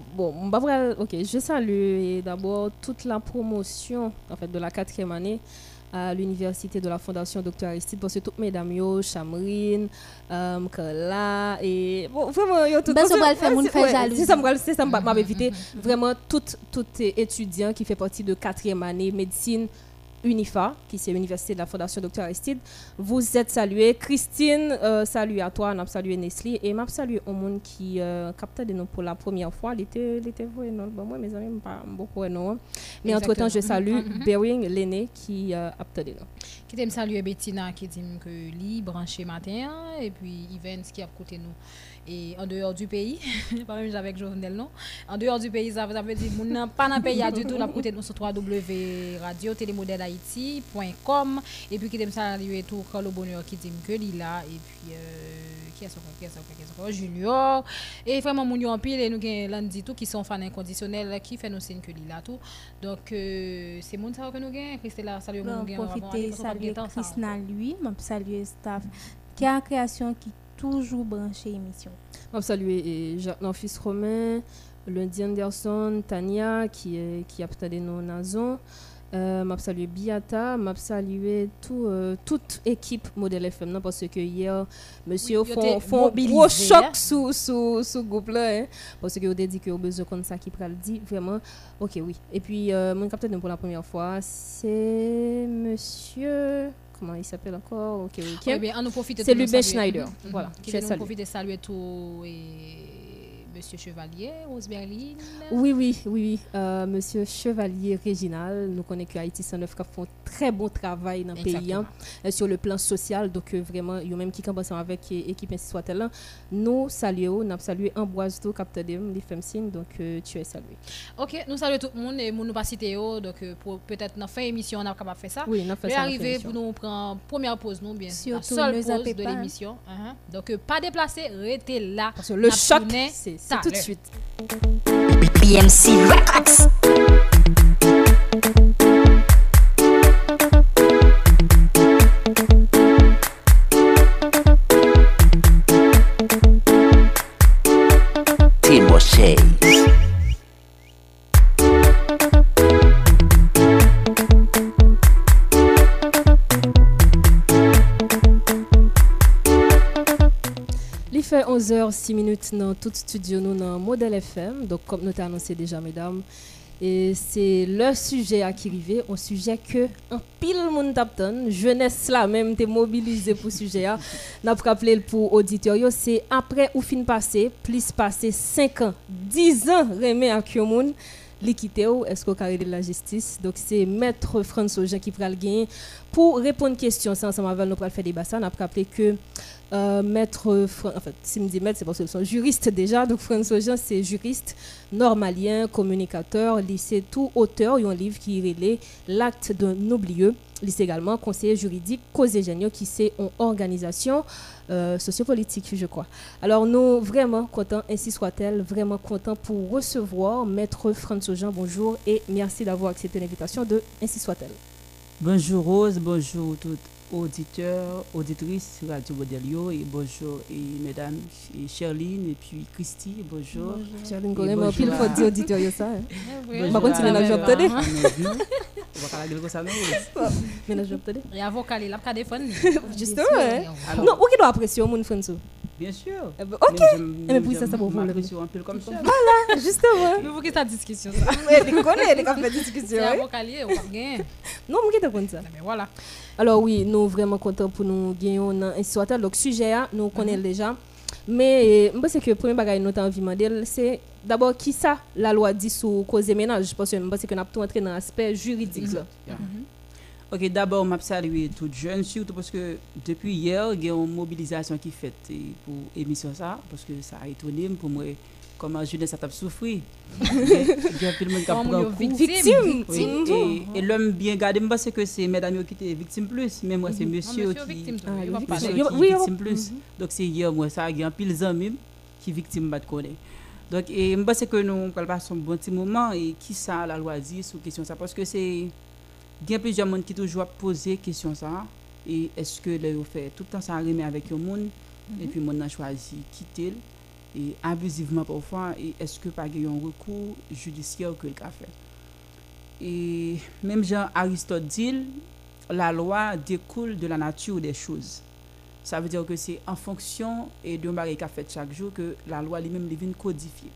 ok, je salue d'abord toute la promotion en fait de la quatrième année à l'université de la Fondation Dr Aristide. Parce que toutes mesdames yo, Chamrine, euh, Carla et bon vraiment yo tout Ben, ça va faire, c'est- ça m'a c'est ça m'a m'a évité vraiment étudiants qui fait partie de quatrième année médecine UNIFA, qui c'est l'université de la Fondation Dr Aristide. Vous êtes salués. Christine, euh, salut à toi. On a salué Nestlé. Et m'a salué au monde qui euh, capte de nous pour la première fois. Il était vrai, non? Bon, moi, mes amis, pas beaucoup, non. Mais entre-temps, je salue Exactement. Mhm. Bering, l'aîné, qui euh, a de nous. qui t'aime saluer Bettina qui dit que li branché matin et puis Evans qui a côté nous et en dehors du pays, pas même avec Jovenel, non En dehors du pays, ça, ça veut dire que nous pas dans le pays du tout, la côté nous sur www.radio-télémodèlehaïti.com et puis qui t'aime saluer tout, Carlo Bonheur qui dit que Lila et puis... Euh, qui est-ce encore, qui est-ce encore, qui est-ce encore, Junior. Et vraiment, nous en pile et nous avons lundi tout qui sont fans inconditionnels qui fait nous signe que là tout. Donc, euh, c'est mon ça que nous avons. Christella, salut, nous bon, avons. Profitez, saluer Christina, lui, saluer staff. Qui a création qui toujours branché émission. On saluer Jacques Nanfis Romain, Lundi Anderson, Tania qui est qui a peut-être nos nazons. Euh, m'a salué Biata, m'a salué tout, euh, toute équipe Modèle FM non, parce que hier monsieur Oui, font, font gros hein. choc sous sous sous groupe là hein, parce que vous dit que au besoin comme ça qui pral dit vraiment OK oui. Et puis euh, mon capitaine pour la première fois, c'est monsieur comment il s'appelle encore? OK OK. Eh bien, on nous profite de C'est Lubin. Schneider. Mhm. Voilà, Qui nous profite de saluer tout et Monsieur Chevalier, Rose Berlin. Oui, oui, oui, oui. Euh, Monsieur Chevalier Réginal, nous connaissons que Haïti 109 qui font très bon travail dans le pays hein, euh, sur le plan social. Donc, euh, vraiment, il y a même qui commencent avec l'équipe ainsi soit là. Nous saluons, nous salué Ambroise Do, capteur de les femmes. Donc, tu es salué. Ok, nous saluons tout le monde et nous nous pas citer donc peut-être dans la fin émission on a capable de faire ça. Oui, fait Le ça la arrivé pour nous prendre première pause nous bien la Surtout, seule ne pause de l'émission. Uh-huh. Donc pas déplacer, restez là. Parce que le choc, c'est c'est ça, tout de suite. BMC 11h06 minutes dans tout studio nous dans Modèle FM. Donc comme nous t'ai annoncé déjà mesdames, Et c'est le sujet à qui arrive, un sujet que un pile monde t'attend, jeunesse là même t'es mobilisé pour sujet là. N'a pas rappelé pour auditeur c'est après ou fin passé, plus passé 5 ans, 10 ans remet à monde li quitté ou est-ce qu'on carré de la justice? Donc c'est maître François Jean qui pral gagner pour répondre question ça ensemble avec nous pral faire débat ça, n'a pas rappelé que euh, maître, Fran- en fait, si me dit maître, c'est parce qu'ils sont juristes déjà. Donc, François Jean, c'est juriste, normalien, communicateur, lycée, tout auteur. Il y a un livre qui relève l'acte d'un oublieux. Lycée également, conseiller juridique, cause géniaux qui c'est une organisation euh, sociopolitique, je crois. Alors, nous, vraiment contents, ainsi soit-elle, vraiment contents pour recevoir maître François Jean. Bonjour et merci d'avoir accepté l'invitation de Ainsi soit-elle. Bonjour Rose, bonjour tous auditeurs, auditrices Radio Modelio et bonjour et mesdames et Charline et puis Christy, bonjour. Charline, bonjour pile faut dire auditeur yo ça, hein. On va continuer le job, vieux. On va la gueule comme ça, non. Mais le job, tenez. Et avocat, il a pas défendu. Justement, hein. Non, ou qui doit apprécier monde François Bien sûr. Eh ben, ok. J'aime- Eh, mais pour ça, ça pour vous, le un peu comme ça. Voilà, justement. Mais vous qui ta discussion ça. Tu connais, les cafés discussion. Avocat on va gagner. Non, moi qui te compte ça. Mais voilà. Alors oui, nous vraiment contents pour nous gagner dans un soit donc sujet là, nous connaissons déjà. Mais moi c'est que le premier bagage que nous avons envie c'est d'abord qui ça la loi dit sur cause de ménage parce que moi c'est que nous avons tout entré dans l'aspect juridique là. Yeah. Ok, d'abord, je salue toutes jeunes, surtout parce que depuis hier, il y a une mobilisation qui est faite eh, pour l'émission ça, parce que ça a étonné pour moi comment jeunesse a coup. victime, Oui. Et, et l'homme bien gardé, moi, c'est que c'est mesdames qui étaient victimes plus, mais moi, c'est Mhm. monsieur qui victime, Ah, est victime plus. Mhm. Donc c'est hier, moi, ça, il y a un pile d'amis qui victime pas de connaître. Donc, et je pense que nous allons passer un bon petit moment et qui ça la loi dit sur question ça parce que c'est il y a plusieurs monde qui toujours poser question ça et est-ce que le fait tout le temps ça remet avec un monde? Et puis monde a choisi quitter et abusivement parfois et est-ce que pas a un recours judiciaire que le a fait? Et même Jean Aristote dit la loi découle de la nature des choses ça veut dire que c'est en fonction et de ce qu'a fait chaque jour que la loi lui-même les vient codifier.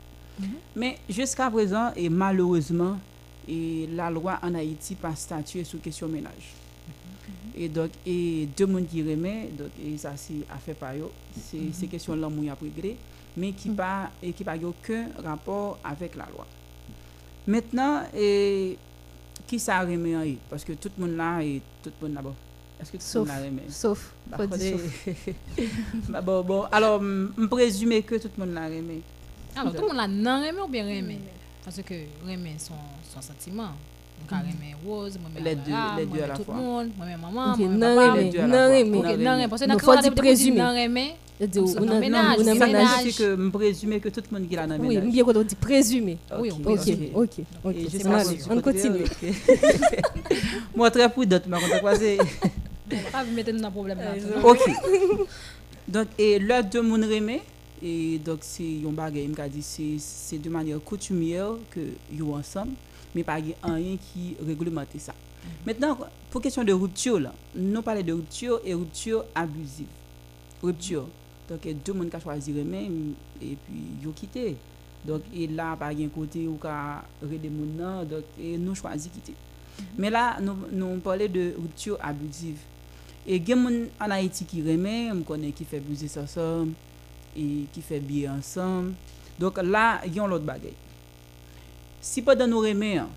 Mais jusqu'à présent, et malheureusement, et la loi en Haïti pas statué sur question ménage. Et donc, et deux monde qui remet, donc, et ça c'est affaire par eux, c'est Mhm. ces questions là moi réglé, mais qui et qui pas aucun rapport avec la loi. Maintenant, et qui ça remet parce que tout le monde là et tout le monde là bon. Est-ce que tout le Sauf- monde là remet? sauf, Bah, attendez. Bah, bon, bon, alors, je présume que tout le monde l'a remet. Alors, tout le monde là, non aimé ou bien aimé Parce que aimer son, son sentiment. Aimer Rose, moi, Les deux- les deux à la tout fois. le monde, moi, maman, Ok, papa. Ok, de se tout Oui, ménage. bien qu'on dit présumer. Oui, on Ok, ok, ok. On côté, continue. ok. Moi, très prudente, mais on t'a croisé. Pas vous mettre dans un problème là. Ok. Donc, et là, deux moun yon bagay, dit, c'est c'est de manière coutumière que yon ensemble, mais pas rien qui réglemente ça. Maintenant, pour question de rupture, là, nous parlons de rupture et rupture abusive. Rupture. Donc, et deux moun qui choisi remè, et puis yon quitté. Donc, et là, pas gen côté ou rede moun nan, donc, et nous choisi quitter. Mais là, nous, nous parlons de rupture abusive. Et gen moun en Haïti qui remet, on connaît qui fait musique ensemble et qui fait bien ensemble. Donc là, il y a l'autre bagaille. Si pendant nous remet, hein,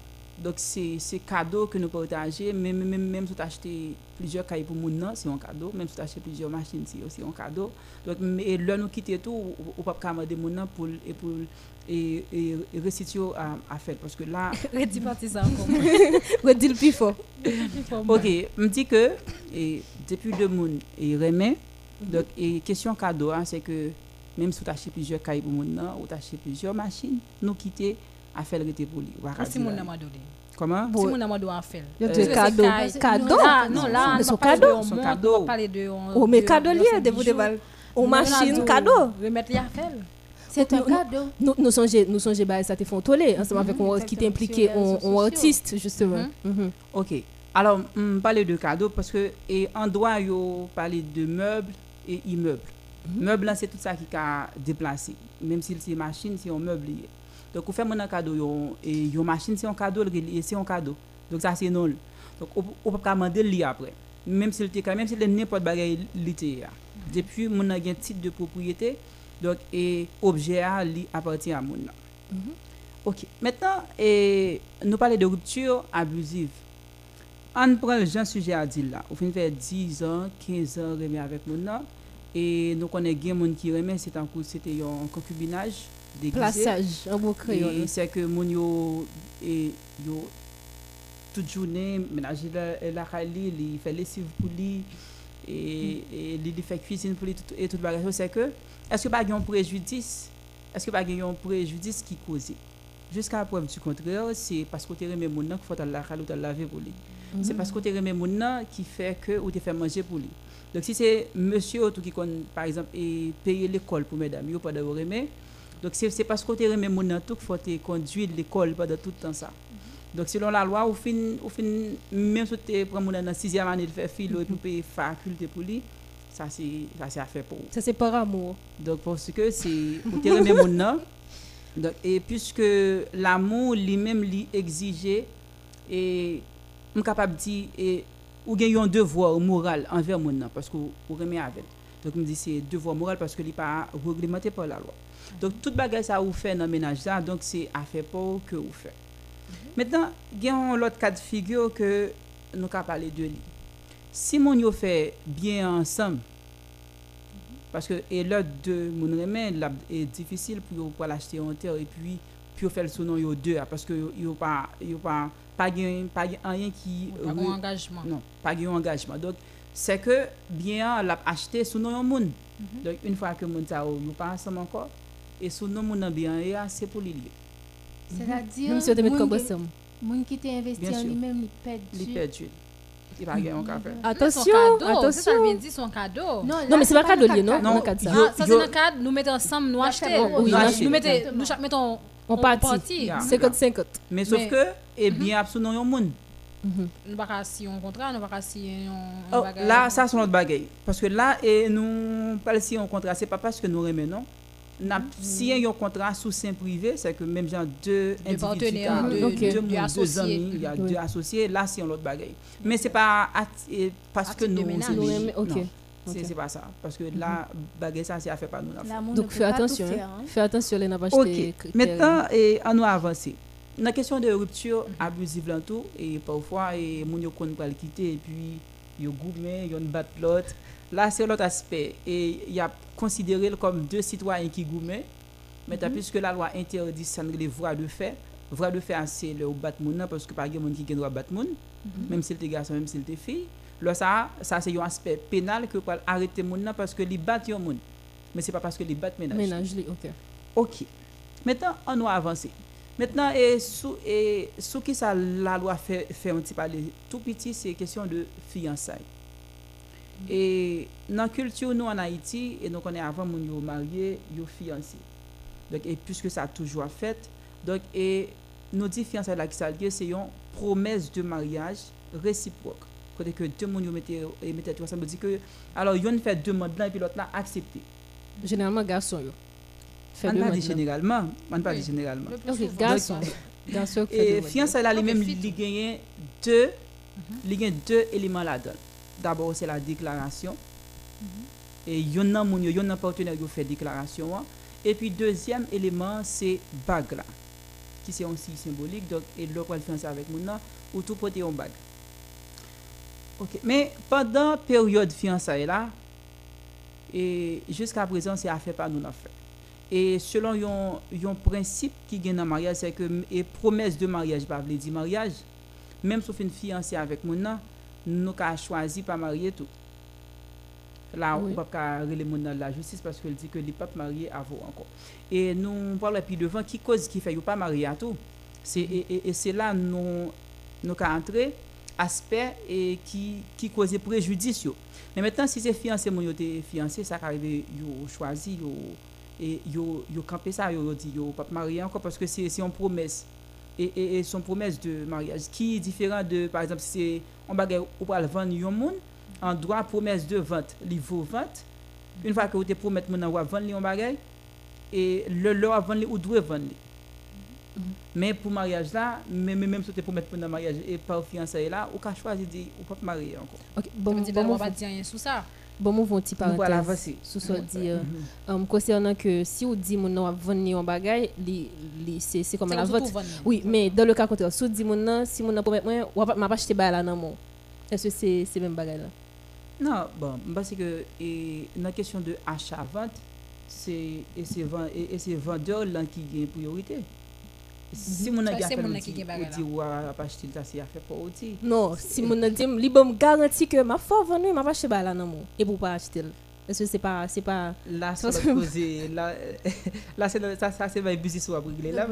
donc c'est cadeau que nous partageons, même même même si tu acheté plusieurs cahiers pour nan, c'est un cadeau, même si tu acheté plusieurs machines, c'est aussi un cadeau. Donc mais là nous quitter tout ou, ou pas commander moun nan pour et pour et, et, et restituer à, à faire parce que là Redis parti ça encore. Redis le plus fort. Ok, me dit que et depuis deux moun et remet donc et question cadeau hein, c'est que même si tu achètes plusieurs cahiers pour nan ou tu achètes plusieurs machines, nous quitter à faire rete pour lui. Ou à Si mon n'a donné. Comment? Si mon n'a fait. Parce te que c'est cadeau. Cadeau? Non, là, on son cadeau? de Son cadeau. on. Oh, mais de- cadeau de lié, de vous bijou. déval. Aux Non, machines, là, cadeau. Remettre les affaires. C'est un cadeau. Nous, nous songeons, nous songeons, bah, ça te font toller, ensemble avec qui les en réseaux en sociaux. artiste, justement. Mhm. Ok. Alors, on parle de cadeaux parce que et en droit, yo parler de meubles et immeubles. Meubles, c'est tout ça qui a déplacé. Même si c'est machine, c'est un meuble. Donc, ou fait mon un cadeau, et yon machine, c'est un cadeau, le c'est un cadeau. Donc, ça, c'est non. Donc, ou ou pas commander li après. Même si le même si le n'importe bagaille l'été. Depuis, a un titre de propriété, donc, et objet appartient à mon. Ok. Maintenant, et, nous parlons de rupture abusive. On prend le genre sujet à dire là. Fin fait 10 ans, 15 ans, remet avec mon. Et nous connaissons bien moun qui remet, c'est un concubinage déguisé. Plaçage, en mot créole. C'est que moun yo, et, yo, toute journée, ménager la, la Kali, il fait lessive pour lui, et, et il il fait cuisine pour lui, et tout le bagage. C'est que, est-ce que pas un préjudice, est-ce que pas un préjudice qui cause Jusqu'à la preuve du contraire, c'est parce que tu remets mon nom qu'il faut la Kali ou te laver pour lui. Mhm. C'est parce que tu remets mon nom qui fait que ou te fait manger pour lui. Donc si c'est monsieur qui par exemple, payer l'école pour mesdames, yo pas de remet. Donc c'est parce que tu remets mon nom tout qu'il faut te conduire l'école pendant tout le temps ça. Donc selon la loi, au fin, au fin même si tu prends mon dans la sixième année de faire philo et pour payer faculté pour lui, ça c'est ça c'est affaire pour vous. Ça, c'est par amour. Donc parce que c'est pour te remettre mon nom. Donc et puisque l'amour lui-même lui exigeait et on capable de dire et ou gagne un devoir moral envers mon nom parce que ou remet avec. Donc me dit c'est devoir moral parce que il pas réglementé par la loi. Donc toute bagage ça ou fait dans le ménage donc c'est affaire pour que vous faites. Maintenant, il y a un autre cas de figure que nous avons parlé de lui. Si mon yo fait bien ensemble, parce que et l'autre de mon là, est difficile pour yo pour l'acheter en terre et puis puis faire le son yo deux parce que yo- yo pas yo pas pas gain pas rien qui un engagement. non pas gain engagement donc c'est que bien l'a acheté sous nom moun Mhm. donc une fois que moun ça yo pas ensemble encore et sous nom moun nan bien et c'est pour lui. C'est-à-dire, Même si comme qui- ensemble. moun qui t'a investi en lui-même, il perd il perdu il encore faire Attention, Son cadeau, attention. C'est ça vient dire son cadeau. Non, Non, mais c'est pas cadeau lié, non? Ça. Ah, ça c'est le cadre, nous mettons ensemble, nous acheter. Oui, nous, nous mettons, nous chaque mettons On partit. Yeah. 50-50. Mais sauf que, eh bien, absolument, yon moun. Nous pas signer un contrat, nous pas signer un Oh, là, ça, c'est notre bagaille. Parce que là, et nous, pas si un contrat, c'est pas parce que nous remet, non. N'a- Si il y a un contrat sous sein privé, c'est que même genre deux individus, partenaires, qui- deux- deux, deux- monde, deux deux associés. amis, il y a Oui. deux associés, là, c'est un autre bagaille. Mais c'est pas de ça. Parce que là, bagaille, ça, c'est à faire par nous. la Donc fais attention. faire, hein. hein. Fais attention, les n'a pas Ok, critères. maintenant, et, on nous avancer. Dans la question de rupture abusive, là, tout, et parfois, et, moun yo kon pral quitter, et puis, yo gourmet, yo bat l'autre. Là, c'est l'autre aspect. Et il y a considéré comme deux citoyens qui gourmet. Maintenant, puisque la loi interdit ça les voies de fait, voie de fait, c'est le bat moun, nan, parce que par exemple, qui gen droit bat moun, même s'il était garçon, même s'il était fille. Là, ça, ça c'est un aspect pénal que pour arrêter moun parce que li bat yon moun. Mais c'est pas parce que li bat ménage. Ménage, ok. Ok. Maintenant, on doit avancer. Maintenant, et sous, et sous qui ça la loi fait, fait un petit parler tout petit, c'est question de fiançailles. Et dans la culture, nous en Haïti, et nous connaissons avant, nous sommes mariés, nous fiancés. Donc, et puisque ça a toujours fait, donc, et nous dit fiançailles là qui ça lié, c'est une promesse de mariage réciproque. Côté que deux monde mettaient et mettaient tout ensemble, dit que alors yon et puis l'autre là accepté. Généralement, garçon, yo. Fait On deux pas dit maintenant. généralement, on pas dit généralement. Ok, garçon. Garçon qui fait Et deux maintenant. fiançailles là lui-même il gagne deux il gagne deux éléments là-dedans. D'abord c'est la déclaration. Et yon nan moun yo, yon nan partenaire yo fait déclaration hein. et puis deuxième élément c'est bague là qui c'est aussi symbolique donc et le quoi fiancé avec moun nan ou tout porter un bague. OK, mais pendant période fiançailles là et jusqu'à présent c'est affaire pas nous fait. Et selon yon, yon principe qui gagne dans le mariage, c'est que et promesse de mariage, pas veut dire mariage, même sauf une fiancée avec mon nom, nous avons choisi pas marier tout. Là, Oui. on ne peut pas mon dans la justice parce qu'elle dit que les pas mariés avant encore. Et nous parlons puis devant qui cause qui fait pas marier à tout. C'est et, et- et c'est là nous nous avons entré aspect et qui qui cause préjudice yo. Mais maintenant si c'est fiancé mon yo te fiancé ça arrive yo choisi yo et yo yo campé ça yo, yo dit yo pas marier encore parce que c'est une promesse et, et, et son promesse de mariage qui est différent de par exemple si c'est on bagay ou pour vendre yon moun en droit promesse de vente li vaut vente une fois que vous te promet moun ou vendre li yon bagay et le leur vendre li ou doit vendre li Mais pour mariage là, même même si tu pour mettre pour un mariage et pas fiançailles là, ou qu'à choisir dit ou pas marier encore. Ok, bon, On dit, bon, ben, on bon, va bon. Dire. Bon, moi, un petit Nous voilà parenthèse avancer. sous ce euh, Mhm. um, concernant que si on dit mon nom bagage, li, li, c'est c'est comme la vente. vendre. Oui, mais dans le cas contraire, si on dit mon nom, si mon nom promet moi, on va m'a pas acheter bail là non mon. Est-ce que c'est c'est même bagage là? Non, bon, parce que la question de achat-vente, c'est et c'est et c'est vendeur là qui gagne priorité. Si mon a mon qui dit, gagne bagay ou dit ou a pas acheté ça c'est affaire pour outil. Non, si mon nom dit li bon me garantit que ma fort vendre, m'a pas acheter bail là non mon et pour pas acheter. Est-ce que c'est pas c'est pas Là, c'est pas-. Là, là c'est ça, ça c'est ma business ou à brûler là.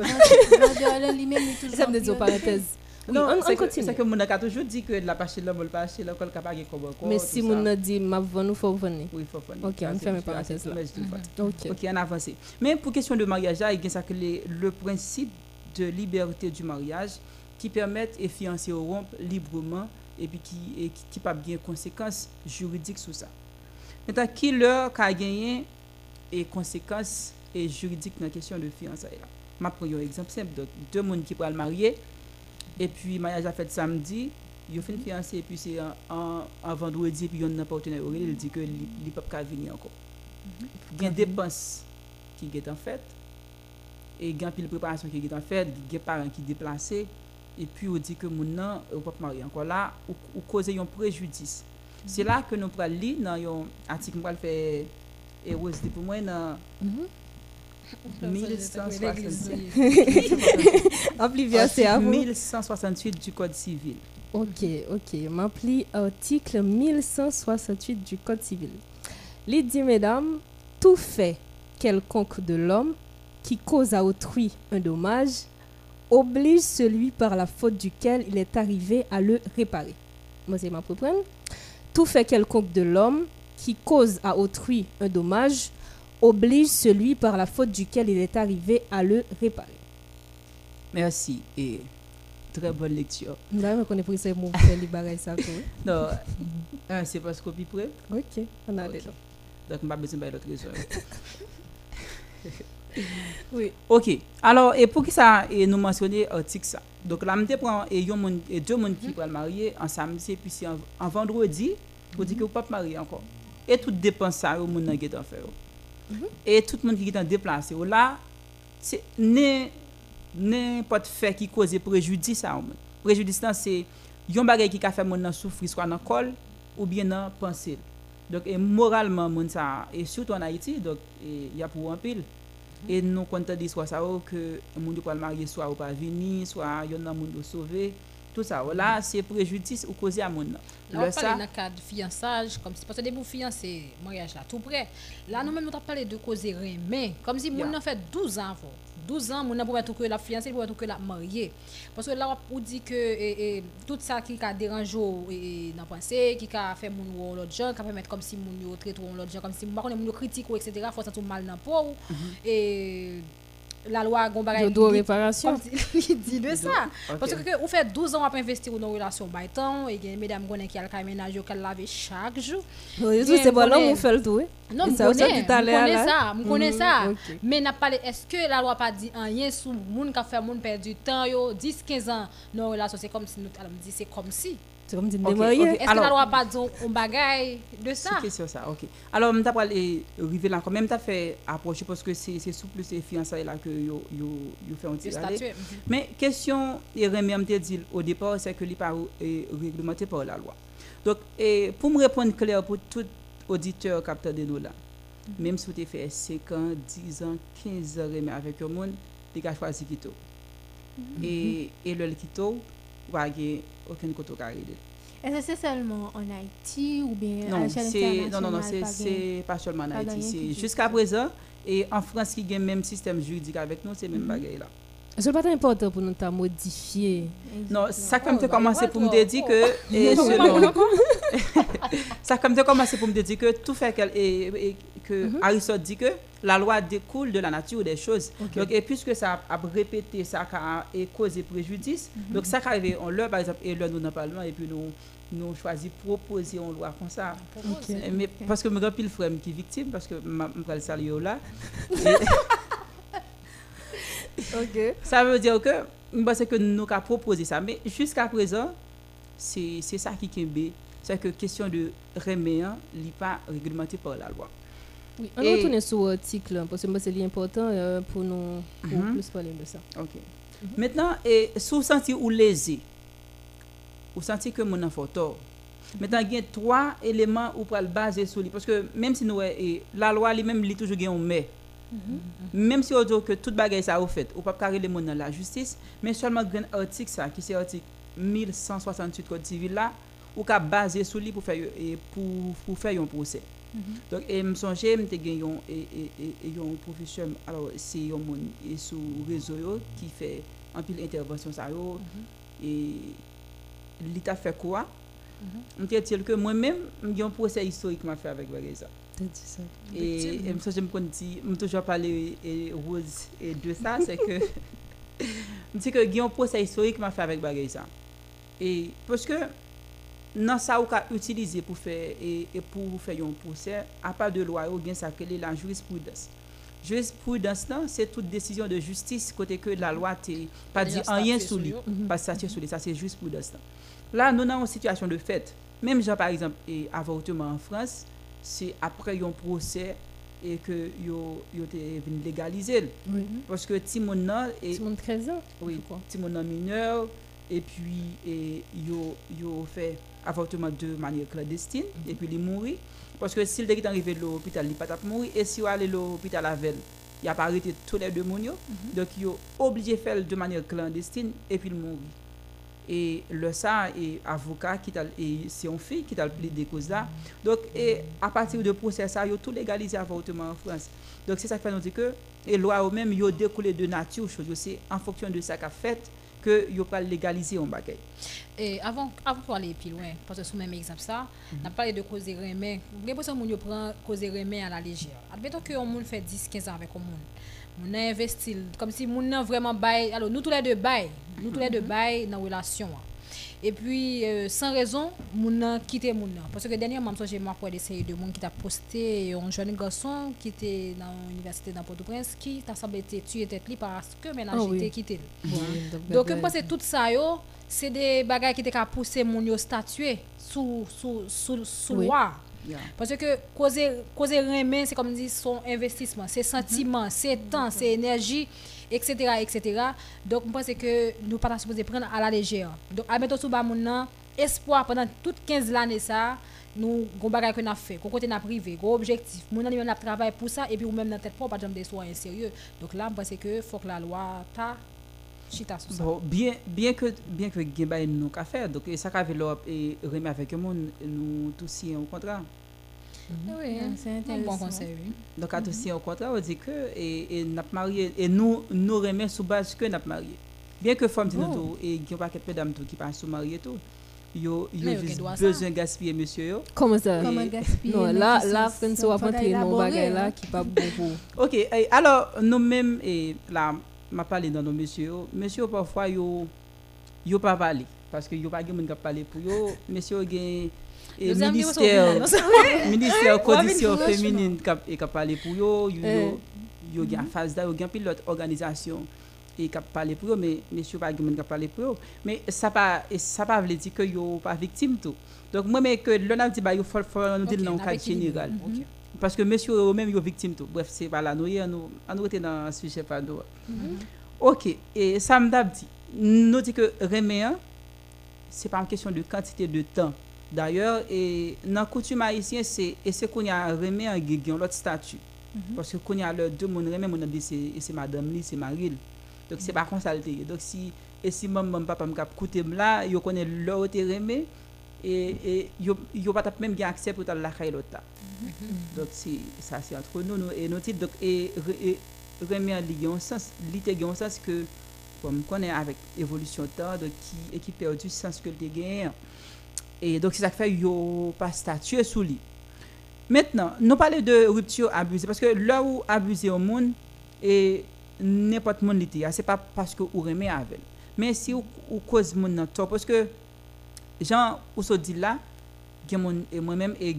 Ça me dit en en parenthèse. Oui, non, on, continue. c'est que mon a toujours dit que la pas acheter là, on pas acheter là, qu'on capable comme encore. Mais si mon nom dit m'a vendre, faut vendre. Oui, il faut vendre. OK, on ferme juste parenthèse assez là. faire. OK. On avance. Mais pour question de mariage, il y a ça que les- le principe de liberté du mariage qui permet et fiancés au rompre librement et puis qui et qui, pas bien conséquences juridiques sur ça. Maintenant, qui leur a gagné et conséquences et juridiques dans la question de fiançailles? Là. Je prends un exemple simple. Donc, deux personnes qui le marier et puis mariage a fait samedi, ils fait fiancé et puis c'est un, un, un vendredi puis il y a un partenaire il dit que ne peut pas venir encore. Il y a des dépenses qui sont en fait et il y a une préparation qui est en fait, il y a des parents qui sont déplacés et puis on dit que mon nom ne peut pas marier encore là ou, ou causer un préjudice. C'est là que nous prenons lire dans un article que nous faire et Rose dit pour moi dans 1168 Appli verset à vous. 1168 du Code civil. Ok, ok. M'appli article 1168 du Code civil. Il dit, mesdames, tout fait quelconque de l'homme qui cause à autrui un dommage oblige celui par la faute duquel il est arrivé à le réparer. Moi, c'est ma reprendre. Tout fait quelconque de l'homme qui cause à autrui un dommage oblige celui par la faute duquel il est arrivé à le réparer. Merci et très bonne lecture. Là, on mon frère, il bagaille ça. Non, c'est parce qu'on est prêt. Ok, on a là. Donc, je vais besoin de l'autre raison. Oui. Ok. Alors, et pour qui ça, et nous mentionner article ça? Donc, là, je prends et, deux personnes qui pourraient marier en samedi, et puis en, en vendredi, vous dites que vous ne pouvez pas marier encore. Et tout dépense ça, au monde qui est en fait. Et tout le monde qui est en déplacé. Là, c'est n'importe fait qui cause préjudice à un monde. Préjudice, c'est yon bagay qui a fait mon souffrir soit dans le col ou bien dans pensée. Donc, et moralement, moun ça, et surtout en Haïti, donc, il y a pour un pile. Et nous comptons dire soit ça ou que le monde le marier soit ou pas venir, soit il y a un monde sauvé. Tout ça. Là, c'est préjudice ou causé à monde. Là, Le on parle le cadre de fiançage, comme si, parce que des pour fiancés, mariage là, tout près. Là, nous-mêmes, nous avons parlé de causer rien, mais comme si Yeah. mon a fait 12 ans. 12 ans, a pour mettre que la fiancée, pour mettre que la mariée. Parce que là, on dit que et, et, tout ça qui a dérangé et, dans la pensée, qui a fait mon ou l'autre gens, qui a permettre comme si mon yo traite ou l'autre gens, comme si mon yo critique ou etc. faut sentir mal dans la peau. Et la loi Yo doit li- réparation. il dit de ça parce que ou fait 12 ans à investir dans une relation by temps et mesdames connaît qui a le ménage qui lave chaque jour Oui, c'est bon, là, connaît- on fait le tout. hein. non, Et je ça, connais là. ça, je connais Mhm. Mais n'a pas est-ce que la loi pas dit rien sur moun qui a fait moun perdre du temps yo 10 15 ans dans relation c'est comme si nous dit c'est comme si C'est comme si Ok, nous mariés. ok. Est-ce que la loi pas dit un bagay de ça? C'est question ça, ok. Alors, je vais arriver là quand même, tu fait approcher parce que c'est c'est sous plus les fiançailles là que yo, yo, yo fait un statut, mhm. Mais question, et Rémi me dit au départ, c'est que n'est pas euh, réglementé par la loi. Donc, et pour me répondre clair pour tout auditeur capteur de nous là, même si vous avez fait 5 ans, 10 ans, 15 ans Rémi avec le monde, tu as choisi Quito. Et, et le Quito, vous n'avez aucun côté carré. Est-ce que c'est seulement en Haïti ou bien à Non, l'échelle c'est non non non, c'est pas gain? c'est pas seulement en Haïti, jusqu'à présent et en France qui a le même système juridique avec nous, c'est le Mhm. même bagaille là. C'est pas important pour nous t'a modifier? Non, ça comme Oh, tu commencé ouais, pour me dire que et selon ça comme commencé pour me dire que tout fait qu'elle et, que Aristote dit que la loi découle de la nature des choses. Donc et puisque ça a répété ça a causé préjudice, Mhm. donc ça arrive on leur par exemple et là nous le parlement et puis nous nous choisi proposer une loi comme ça. Mais parce que grand pile frère qui est victime parce que me le saluer là. Ok. Ça veut dire que, c'est que nous avons proposé ça. Mais jusqu'à présent, c'est c'est ça qui est C'est que question de reméen n'est pas réglementé par la loi. Oui, on Et- retourne sur l'article parce que c'est important euh, pour nous pour Mhm. plus parler de ça. Ok. Maintenant, et, si vous sentez ou lésé, vous sentez que mon enfant tort. Maintenant, il y a trois éléments où pour le baser sur lui. Parce que même si nous, et, la loi, lui-même, il toujours un mais. Même si on dit que toute bagaille ça a fait, ou pas carrer les mots dans la justice, mais seulement un article ça, qui c'est article 1168 Code civil là, ou qu'a basé sur lui pour faire et pour, pour faire un procès. Donc, et me songe, me te gen yon, et, et, et, et yon professeur, alors, c'est yon moun, et sous réseau yo, qui fait un pile intervention ça yo, et l'État fait quoi? Je te dire que moi-même, j'ai un procès historique m'a fait avec Bagay ça. T'as dit ça. Et, et me dit, me toujours parler et Rose et de ça, c'est que, me dit que un procès historique m'a fait avec Bagay ça. Et parce que, nan sa ou ka utilize pou fè e, e pou fè yon procès, a pa de loi ou gen sa kele la jurisprudence. Jurisprudence nan, se tout décision de justice kote ke la loi te pa di anyen statué sou sur li, yo. pa statue sou li, sa se jurisprudence nan. La, nou nan yon situation de fête. Même genre par exemple, e avortement en France, se apre yon procès e ke yo, yo te vin legalize l. Oui. Parce que ti moun nan... e- Ti moun 13 ans. oui, ti moun nan mineur, et puis et, yo, yo fait avortement de manière clandestine, et puis il mourit. Parce que s'il est arrivé à l'hôpital, il pas mourir, et si vous allez à l'hôpital avec il a pas arrêté tous les deux yo. donc il obligé de faire de manière clandestine, et puis il mourit. Et le ça, et avocat, qui et c'est une fille qui t'a plaidé cause là. Donc, et à partir de procès ça, il a tout légalisé avortement en France. Donc, c'est ça qui fait nous dire que, et loi ou même, il a découlé de nature, chose, c'est en fonction de ça qu'a fait, que il pas légaliser un bagay. Et avant, avant pour aller plus loin, parce que sous même exemple ça, on a parlé de causer remet. J'ai l'impression que moun prend causer remet à la légère. Admettons que on moun fait 10 15 ans avec un moun. Moun a investi comme si moun nan vraiment bail. Alors nous tous les deux bail, nous tous les deux bail dans relation. Et puis euh, sans raison, moun nan quitté moun nan parce que dernièrement j'ai moi pour essayer de moun qui t'a posté un jeune garçon qui était dans l'université dans Port-au-Prince qui t'a semblé tué tête li parce que ménage oui. était quitté. Donc, je pense que tout ça, yo, c'est des bagages qui te pousser moun yo statuer sous sous sous sous loi. Yeah. Parce que causer causer c'est comme dit son investissement, c'est sentiment, c'est temps, c'est énergie, etc., etc. Donc, je pense que nous pas supposé prendre à la légère. Donc, à mettre sous bas nan, espoir pendant toutes 15 années ça, nous gon bagay que n'a fait, qu'on côté n'a privé, gros objectif. Moun nan même n'a travail pour ça et puis ou même dans tête pas pas des soins sérieux. Donc là, je pense que faut que la loi ta chita sur ça. Bon, bien, bien que bien que gen bay nou ka faire donc ça ka veloppe et remet avec le monde nous tous un contrat. Oui, c'est un bon conseil, oui. Donc à tous signer un contrat on dit que et, et n'a marié et nous nous remet sous base que n'a marié. Bien que femme dit Oh. nous tout et gen pas quelques tout qui pas sous marié tout. Yo yo juste besoin gaspiller monsieur yo. Comment ça? Comment gaspiller, Non, là, qui là, François va pas rentrer dans bagage là hein. qui pas bon pour. OK, alors nous-mêmes et là m'a parlé dans nos messieurs, messieurs parfois yo yo pas parler parce que yo pas gen moun qui parler pour yo, messieurs gen et ministère ministère condition féminine qui qui parler pour yo Eh. yo yo gen phase yo gen pilote organisation et qui parler pour yo mais messieurs pas qui parler pour yo, mais ça pas ça pas veut dire que yo pas victime tout. Donc moi mais que l'on a dit bah yo faut faut nous dire dans cadre général. Ok. Parce que monsieur eux-mêmes yo victime tout. Bref, c'est pas là nous nous on était dans sujet pas nous. OK, et ça me dit nous dit que reméen c'est pas une question de quantité de temps. D'ailleurs, dans la coutume haïtienne, c'est qu'on y a remis un guéguion, l'autre statut. Parce que qu'on a le deux mon remet mon dit c'est madame c'est Maril. Donc c'est pas comme ça le te. Donc si et si maman papa me cap coûter là, yo connaît l'autre remet et et yo pas même gen accès pour la caille l'autre. ta. Donc ça c'est entre nous nous et titres donc et, et remet un sens, un sens que comme connaît avec évolution temps donc qui et qui perd du sens que le gagne. Et donc c'est ça qui fait yo pas statuer sous lui. Maintenant, nous parlons de rupture abusée parce que là où abuser au monde et n'importe monde l'était, c'est pas parce que vous remet avec. Mais si vous ou cause dans tort parce que Jean ou se dit là mon et moi-même et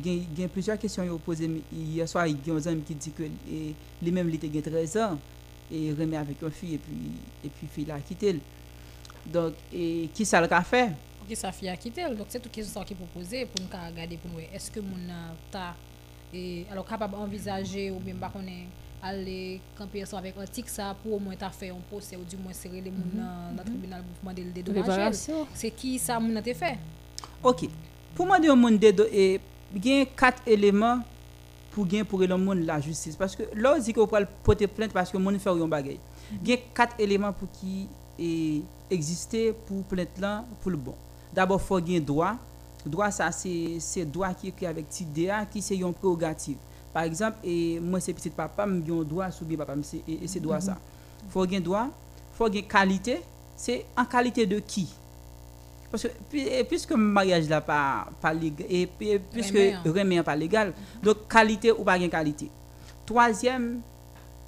plusieurs questions yo posé hier soir il y a un homme qui dit que lui-même il était gen 13 ans et remet avec une fille et puis et puis fille a quitté. Donc et qui ça le a fait? Ok, sa fille a quitté. Donc, c'est toute question qui est proposée pour nous regarder pour nous. Est-ce que mon ta et alors capable d'envisager ou bien pas qu'on est aller camper ensemble avec un tic ça pour au moins fait un procès ou du moins serrer les moun dans dans le tribunal pour demander le dédommagement. C'est qui ça moun a te fait? OK. Pour moi dire au monde de et il quatre éléments pour gain pour le monde la justice parce que là on dit qu'on peut porter plainte parce que monde fait un bagage. Il y a quatre éléments pour qui et exister pour le. D'abord faut gain droit. Droit ça c'est droit qui est écrit avec petit DA qui c'est une prérogative. Par exemple et moi c'est petit papa me un droit sur papa et, c'est droit ça. Faut gain droit, faut gain qualité, c'est en qualité de qui? Parce que puisque mariage là pas pas légal et, puis- puisque Remet, pas légal donc qualité ou pas gain qualité troisième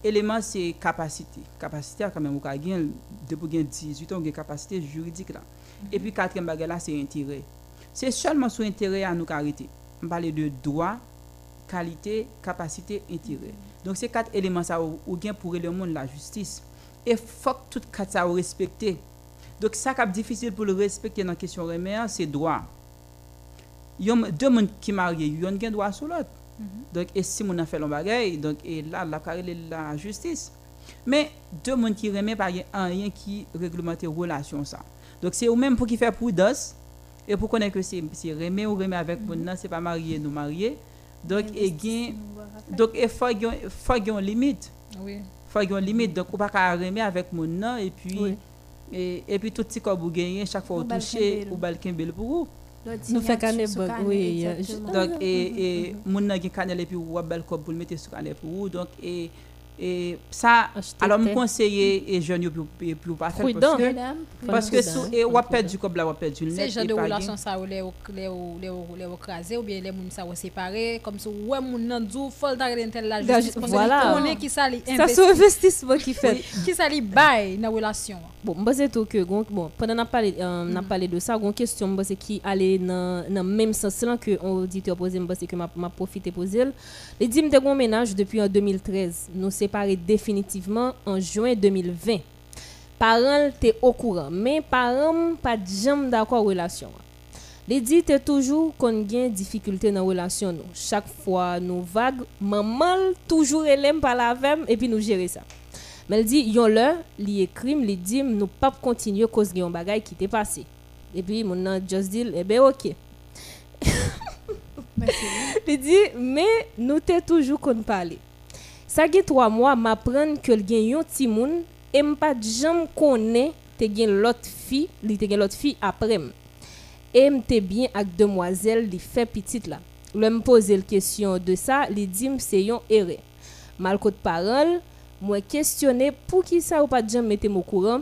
élément c'est capacité capacité quand même ou gain depuis gain 18 ans capacité juridique là et puis quatrième bagage là c'est intérêt. C'est seulement sur intérêt à nous arrêter on parle de droit qualité capacité intérêt. Donc c'est quatre éléments ça ou, ou gain pour le monde la justice. Et faut que tout quatre ça ou respecter donc ça qui est difficile pour le respecter dans la question remet c'est droit. Yon deux monde qui mariés yon gen droit sur l'autre. Donc et si mon a fait le bagay donc et là la carré la justice. Mais deux monde qui remet pas gen rien qui réglemente relation ça donc c'est ou même pour qui faire prudence et pour connaître que c'est remet ou remet avec mon nan c'est pas marié nous marié donc et gen donc il faut faut une limite. Oui. faut une limite. Donc ou pas ka remet avec mon nan et puis Oui. et, et puis tout petit corps vous gagnez chaque fois Ou vous touchez ou bal kembel pour vous. Nous fait canet Sur bug, oui, donc et et moun nan gen kanel et puis ou corps pour le mettre sur kanel pour vous. Donc et et ça alors me conseiller et jeunes yo pour pour pas faire Prudent. parce que parce que prudent. sou et perdre là ou perdre C'est net genre et de relation ça ou les ou- les ou- les ou- les ou crasé ou bien les moun ça ou séparé comme ça ouais moun nan dou tel la justice parce voilà. connaît qui ça li Ça c'est investissement qui fait. Qui ça li bail dans relation Bon, moi c'est tout que bon pendant n'a parlé euh, n'a parlé de ça, une question moi c'est qui allait dans dans même sens là que on auditeur posé moi c'est que m'a m'a profité poser. Les dit me ménage depuis en 2013, nous séparés définitivement en juin 2020. Parents étaient au courant, mais parents pas jamais d'accord relation. Les dit toujours qu'on gain difficulté dans relation nous. Chaque fois nous vague, maman toujours élève par la vem et puis nous gérer ça. Mais elle dit, yon le, li écrit, li dit, nous pas continuer cause yon bagay qui t'est passé. Et puis, mon nan just dit, eh ben ok. Il dit, mais nous t'es toujours qu'on parler. Ça fait trois mois, m'apprendre que le gen yon ti moun, et m'pas jam connaît te gen l'autre fille, gen l'autre fille après. Et m'te bien avec demoiselle li fait petite là. Le me poser la question de ça, li dit c'est yon erreur. Mal de parole, moi questionner pour qui ça ou pas jam mette au courant.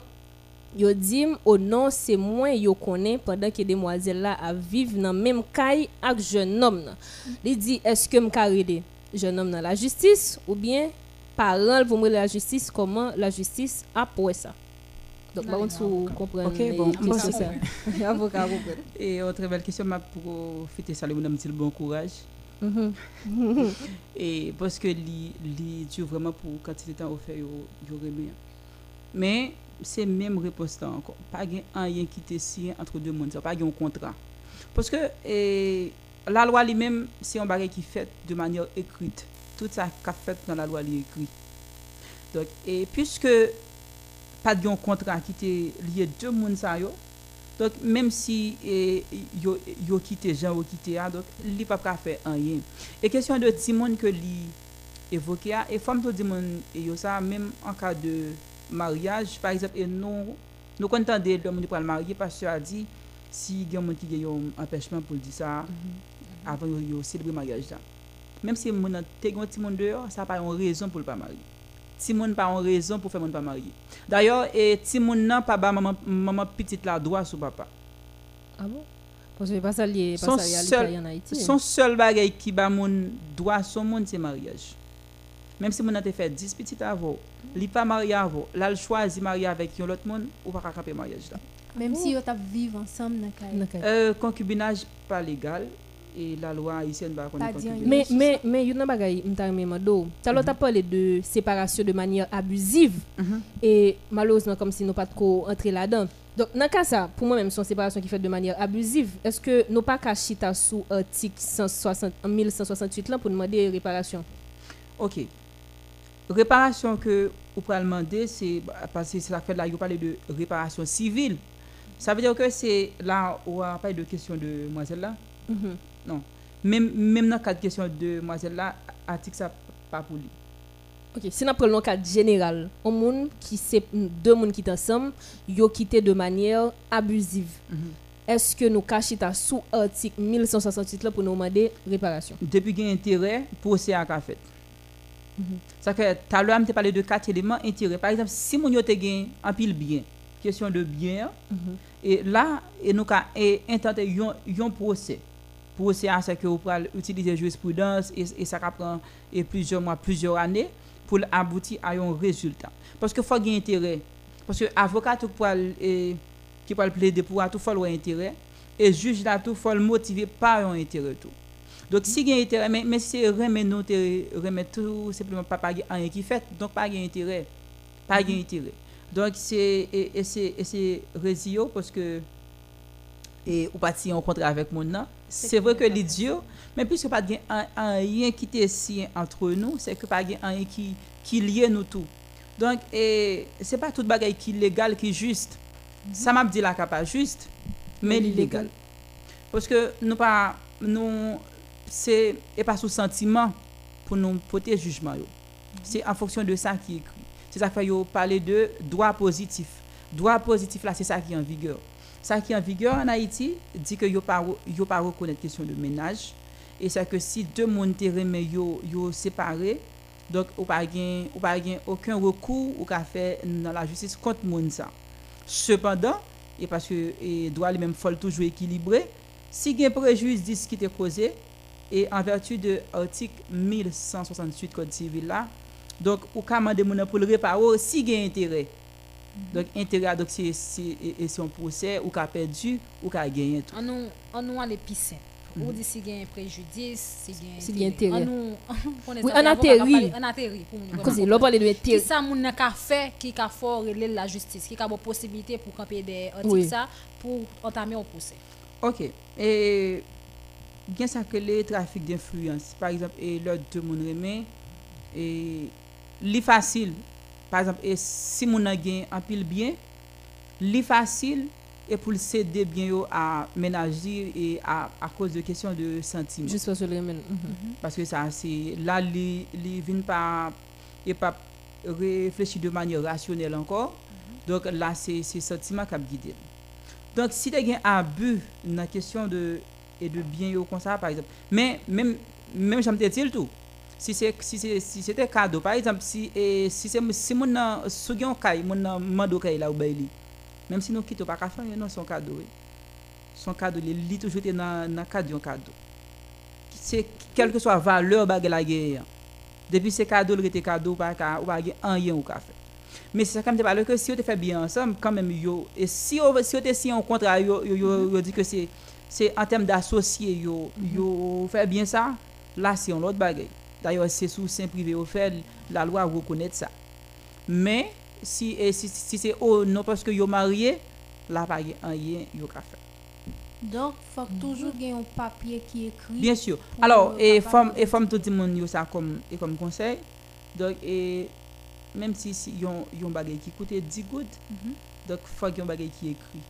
Yo dit au non c'est moi yo connais pendant que demoiselle là a vivre dans même caille avec jeune homme. Li dit est-ce que me carré jeune homme dans la justice ou bien parole pour moi la justice comment la justice a pour ça? Donc par contre vous comprenez OK bon bon, c'est ça. Avocat comprend. et autre belle question m'a profiter saluer mon petit bon courage Mhm. et parce que li li Dieu vraiment pour quantité de temps offert yo yo remet mais c'est même réponse encore pas gen rien qui te signé entre deux mondes pas gen un contrat parce que eh, la loi lui-même c'est un bagage qui fait de manière écrite. Tout ça qu'a fait dans la loi li écrit. Donc et puisque pas de contrat qui te lié deux mondes ça yo donc même si eh, yo yo quitté Jean ou quitté a donc li pas ka faire rien. Et question de Timon que li évoqué a et femme to Timon et yo ça même en cas de mariage par exemple et nous nous contendons l'homme qui pour le marier parce que a dit si il y a monde qui a un empêchement pour dire ça avant yo yo célébrer mariage là. Même si mon a te gon Timon dehors ça pas une raison pour le pas marier. Timon pas une raison pour faire mon pas marier. D'ailleurs et Timon nan pas ba maman maman petite la droit sur papa. Ah bon? Parce que pas ça lié pas son ça seul, en Haïti. son seul bagay qui ba moun droit son monde c'est mariage. Même si mon a te fait 10 petites avant li pas marié avant là le choisi marier avec yon l'autre monde ou pas camper mariage là. Même si yo tap vivre ensemble dans euh, concubinage pas légal et la loi haïtienne va Pas dire Mais, mais, mais, il y a un. T'as l'autre parlé de séparation de manière abusive. Et malheureusement, comme si nous pas trop entrer là-dedans. Donc, dans le cas ça, pour moi-même, son séparation qui fait de manière abusive, est-ce que nous pas qu'à chita sous article 160, 1168 là pour demander réparation? Ok. Réparation que vous pouvez demander, c'est parce que c'est la là, vous parlez de réparation civile. Ça veut dire que c'est là où on parle de question de demoiselle là. Mhm. Non. Même, même dans le cas de question de demoiselle là, article ça pas pour lui. Ok, si nous prenons le cas général, un monde qui c'est deux monde qui sont ensemble, yo quitté de manière abusive. Est-ce que nous cachons sous article 1168 là pour nous demander réparation? Depuis qu'il y a intérêt, procès à fait. Ça fait, tout à l'heure, je parlé de quatre éléments intérêt. Par exemple, si te gagne en pile bien, question de bien, et là, et nous avons intenté un procès. Procès, c'est que vous pouvez utiliser jurisprudence et, et ça prend et plusieurs mois, plusieurs années pour aboutir à un résultat. Parce que faut gagner intérêt. Parce que avocat tout pour et qui peut plaider pour tout faut avoir intérêt et juge là tout faut le motiver par un intérêt tout. Donc si il y a intérêt mais, mais si remet remettre tout simplement pas pas rien qui fait donc pas gain intérêt. Pas gain intérêt. Donc c'est et, et c'est parce que et ou parti en contrat avec mon nan. C'est vrai que l'idiot mais puisque pas un rien qui était si entre nous c'est que pas gain un qui qui lie nous tout donc et c'est pas toute bagaille qui légal qui juste. Ça m'a dit qu'à pas juste mais illégal parce que nous pas nous c'est pas sous sentiment pour nous porter jugement c'est en fonction de ça qui est écrit c'est ça fait yo parler de droit positif. Droit positif là c'est ça qui est en vigueur ça qui est en vigueur en Haïti dit que yo pas yo pas reconnaître question de ménage. Et c'est que si deux monde remet yo yo séparés donc ou pas gain ou pas gain aucun recours ou qu'a fait dans la justice contre monde ça. Cependant et parce que et droit lui même faut toujours équilibré si gain préjudice qui était causé et en vertu de article 1168 code civil là donc ou ka moun pour le réparer si gain intérêt donc intérêt donc c'est c'est et c'est un procès ou qu'a perdu ou qu'a gagné tout On nous on nous aller plus simple. Ou dit si gain préjudice, si gain Si intérêt. On nous on Oui, on atterrit. On atterrit pour nous. Cause l'on parle de intérêt. Qui ça moun nan ka fait qui ka fort relever la justice, qui a bon possibilité pour camper des articles Oui. ça pour entamer un procès. OK. Et bien ça que les trafics d'influence, par exemple, et l'autre de mon remet, et li facile, par exemple, et si mon a gain en pile bien, li facile et pour le céder bien yo à ménager et à, à cause de questions de sentiments. Juste parce que le remède. Parce que ça, c'est là, li, li vient pas, et pas réfléchir de manière rationnelle encore. Donc là, c'est c'est sentiment qui a guidé. Donc si tu as un abus dans la question de, et de bien yo comme ça, par exemple, mais même, même j'aime dire tout. Si c'est si c'est si c'était cadeau par exemple si et si c'est si mon sou gen kay mon mando kay là ou bay li même si nous quittons pas ka faire non son cadeau son cadeau li, li toujours été dans dans cadre d'un cadeau. C'est quelle que soit valeur bagay la gen depuis c'est cadeau le était cadeau pas ka ou pas gen rien ou ka fait mais c'est ça comme parle que si on te fait bien ensemble quand même yo et si on si on te signé un contrat yo yo, yo, yo dit que c'est c'est en termes d'associé yo yo fait bien ça là c'est un autre bagay d'ailleurs c'est sous sein privé au fait la loi reconnaît ça mais si et si, si c'est oh non parce que yo marié là pas gen rien yo ka fait Donc, faut que toujours qu'il y ait un papier qui écrit. Bien sûr. Alors, et femme et femme tout le monde yo ça comme et comme conseil. Donc et même si si yon yon bagay qui coûte 10 gouttes, donc faut qu'il y ait un bagay qui écrit.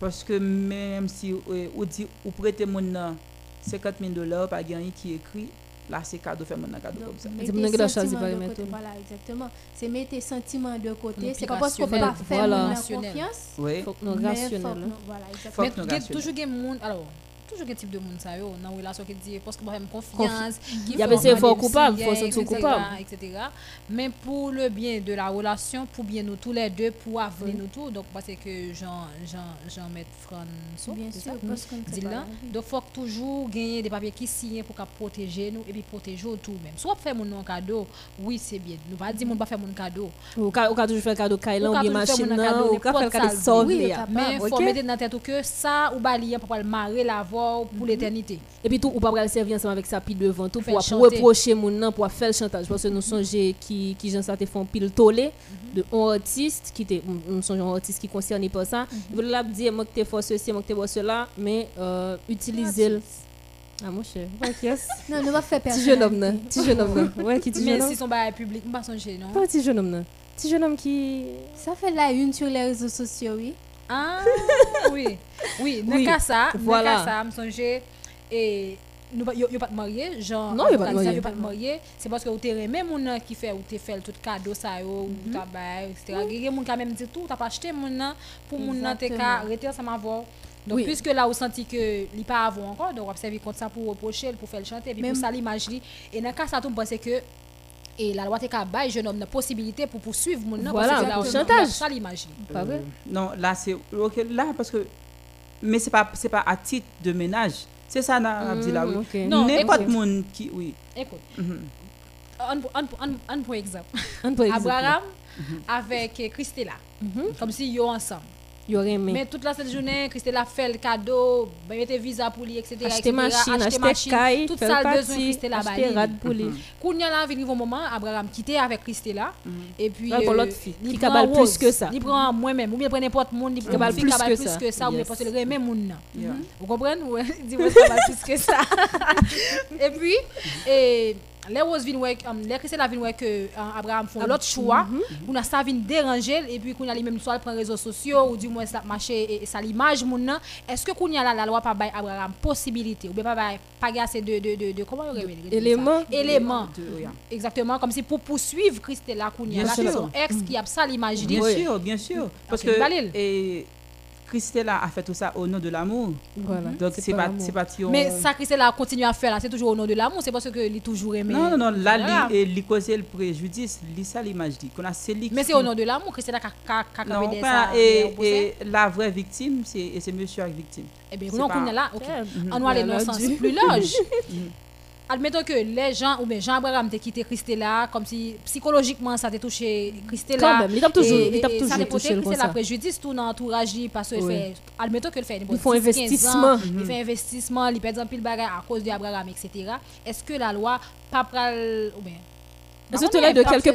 Parce que même si ou dit ou prêter mon nan 50 000 dollars pas rien qui écrit, là c'est cadeau fait mon nan cadeau comme ça. Voilà, exactement. C'est mettre tes sentiments de côté. C'est pas parce qu'on peut pas faire confiance. Oui. Faut que nous rationnel, faut que nous- Voilà, exactement. Faut Mais toujours gen moun, alors toujours gen type de moun sa yo nan relasyon ki di besoin fort coupable, faut sentir coupable. etc. Mais pour le bien de la relation, pour bien nous tous les deux, pour avenir Oui. nous tous, donc parce que Jean Jean Jean mettre François, Bien c'est sûr, ça? parce qu'on ne sait Dit pas là. la vie. Donc faut que toujours gagner des papiers qui signent pour qu'à protéger nous et puis protéger tout même. Soit faire mon cadeau, oui c'est bien. Nous pas dire mon pas faire mon cadeau. Ou ka ou ka toujours faire cadeau kay lan Ou ou ka machine mon nan ou ka faire n'importe cadeau ça, sauve oui, li a. Mais Ok? faut mettre dans la pour pour l'éternité. Et puis tout, ou pas pral servir ensemble avec ça puis devant tout pour, pour reprocher mon nom pour faire le chantage. Parce que nous songeons qui qui gens ça te font pile tollé de un artiste qui était nous songeons un artiste qui concerné par ça. Il veut dire moi que t'es fort ceci moi que t'es fort cela mais euh, utiliser le ah mon cher. Est Non, ne va faire petit jeune homme là petit jeune homme ouais qui petit Mais jeune homme. si son bail public, on pas songer non? pas petit jeune homme là petit jeune homme qui Ça fait la une sur les réseaux sociaux, oui. Ah oui. Oui, Oui, dans voilà. ça, me songer et nous pas marié, genre Non, yo pas comme marié. pas marié, c'est parce que vous te remet moun qui fait ou te fait tout cadeau ça yo, ou ta bail, etc. Gege moun quand même dit tout, t'as pas acheté moun pour moun nan te ka rester ensemble avant. Donc Oui. puisque là vous senti que li pas avant encore, donc on va servir contre ça pour reprocher, pour faire le chanter, puis Même- pour ça l'image li. Et dans cas ça me pense que et la loi te ka bail jeune homme la possibilité pour poursuivre moun nan Voilà, parce que là, pour chantage. ça l'image li. pas vrai? Non, là, c'est. Ok, là, parce que. Mais c'est pas, c'est pas à titre de ménage. C'est ça, na Mm, dit là, oui. ok. Non, N'importe écoute. monde qui. Oui. Écoute, Mhm. un, un, un, un pour exemple. Un pour exemple. Abraham avec euh, Christella. Comme si yo ensemble. Il y aurait aimé Mais toute la cette journée, Christella fait le cadeau, ben mettez visa pour lui, etc. Acheter machine, acheter machine, caille, tout ça le besoin Christella acheter baille. rad pour lui. Kounya là, venu un moment, Abraham quitté avec Christella. Et puis. Euh, l'autre fille, il qui prend cabale plus Rose, que ça. Il prend moi-même, ou bien il prend n'importe monde, il prend Cabale plus que ça. que ça, ou bien parce remet moun nan. Yeah. Vous comprenez? Dis-moi cabale plus que ça. Et puis, et, les roses viennent ouais, um, les Christella viennent ouais que Abraham font l'autre choix, on a ça vient déranger. Et puis qu'on a les mêmes soit prend réseaux sociaux ou du moins ça marché et, et ça l'image moun nan. Est-ce que qu'on y a la, la loi pas bail Abraham? Possibilité. Ou bien pas pas assez de de de, de comment on dit éléments De- yeah. exactement. Comme si pour poursuivre Christella qu'on y a là son ex qui a ça l'image Bien sûr, bien sûr. Parce Ok, que. Christella a fait tout ça au nom de l'amour. Voilà. Donc, c'est pas c'est mais ça Christella continue à faire là c'est toujours au nom de l'amour c'est parce que il toujours aimé Non, non, non, là, Voilà. li, et li cause le préjudice, li ça l'image dit. Qu'on a c'est li mais c'est au nom de l'amour Christella qui a a Non, des pas, ça et, et la vraie victime, c'est monsieur avec victime. Eh bien, non, pas- qu'on est là, ok. On va aller dans a sens plus large. Admettons que les gens, ou bien Jean Abraham t'a quitté Christella, comme si psychologiquement ça t'a touché Christella. Quand même, il tape toujours- et- il tape et toujours Ça t'a porté le Christella préjudice tout dans l'entourage parce qu'il Oui. fait, admettons qu'il fait Ils font investissement. il fait investissement, il perd un pile bagage à cause de Abraham, etc. Est-ce que la loi pas pral, ou bien. Est-ce que tu l'as de quelque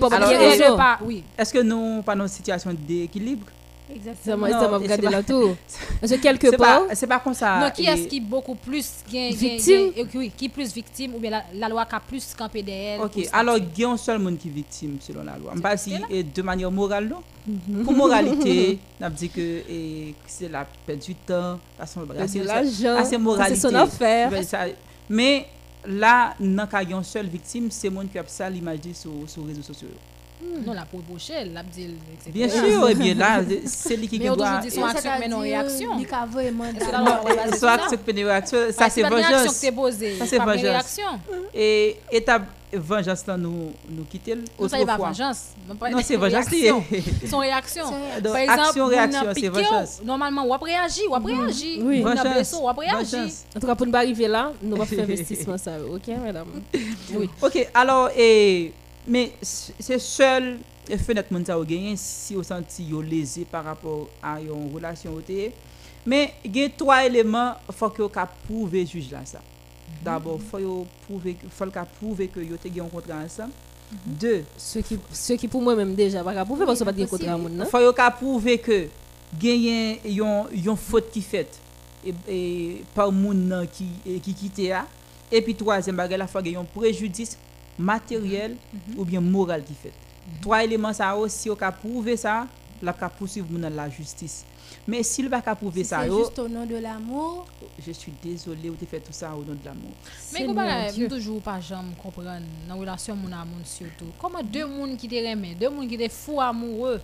part Oui. Est-ce que nous pas dans une situation d'équilibre Non, ça m'a regardé c'est là tout. Parce que quelque C'est part pas- c'est pas comme ça. Non, qui est-ce qui beaucoup plus Victime? oui, qui plus victime ou bien la, la loi qui a plus campé d'elle Ok, alors il y a un seul monde qui est victime selon la loi. Je pas si de manière morale, non? Pour moralité, on a dit que c'est la perte du temps, de l'argent, c'est son affaire. Ben, Mais là, dans le cas une seule victime, c'est le monde qui a ça l'image sur sur les réseaux sociaux. Non, la pour boucher, la dit, etc. Bien sûr, et bien là, c'est lui qui Mais on doit. toujours dit son action, mais non réaction. Il a vraiment va sur action que réaction, ça c'est pas vengeance. t'es posée, Ça c'est pas vengeance. Et étape vengeance là nous nous quitter Non, ça, il va autrefois. vengeance. Non, pas- Non, c'est vengeance. Son réaction. Par exemple, action, réaction, c'est vengeance. Normalement, on réagir, on réagir. Oui. Moun nan Vengeance. on réagir. Vengeance. En tout cas, pour nous arriver là, nous allons faire investissement ça. Ok, madame? Oui. Ok, alors, et, mais c- c'est seul et fenêtre moun sa ou gagné si vous senti yo lésé par rapport à une relation au té. Mais il y a trois éléments faut que vous prouver juge là ça. D'abord, faut yo le ka prouver que yo te gagné un contrat ensemble. Deux, Ceux qui, ceux qui pour moi-même déjà, pas pour faire parce que pas de contrat à mon non? faut yo ka prouver que gagné yon yon faute qui fait et, et par moun nan qui et qui quitté a et puis troisième bagage la faut gagné un préjudice matériel ou bien moral qui fait. Trois éléments ça aussi au ka prouver ça la ka poursuivre dans la justice. Mais s'il pas ka prouver ça C'est yo juste au nom de l'amour. je suis désolé ou te fait tout ça au nom de l'amour. Mais comment je toujours pas jamais comprendre dans la relation mon amour surtout. Comment deux monde qui te remet, deux monde qui te fou amoureux,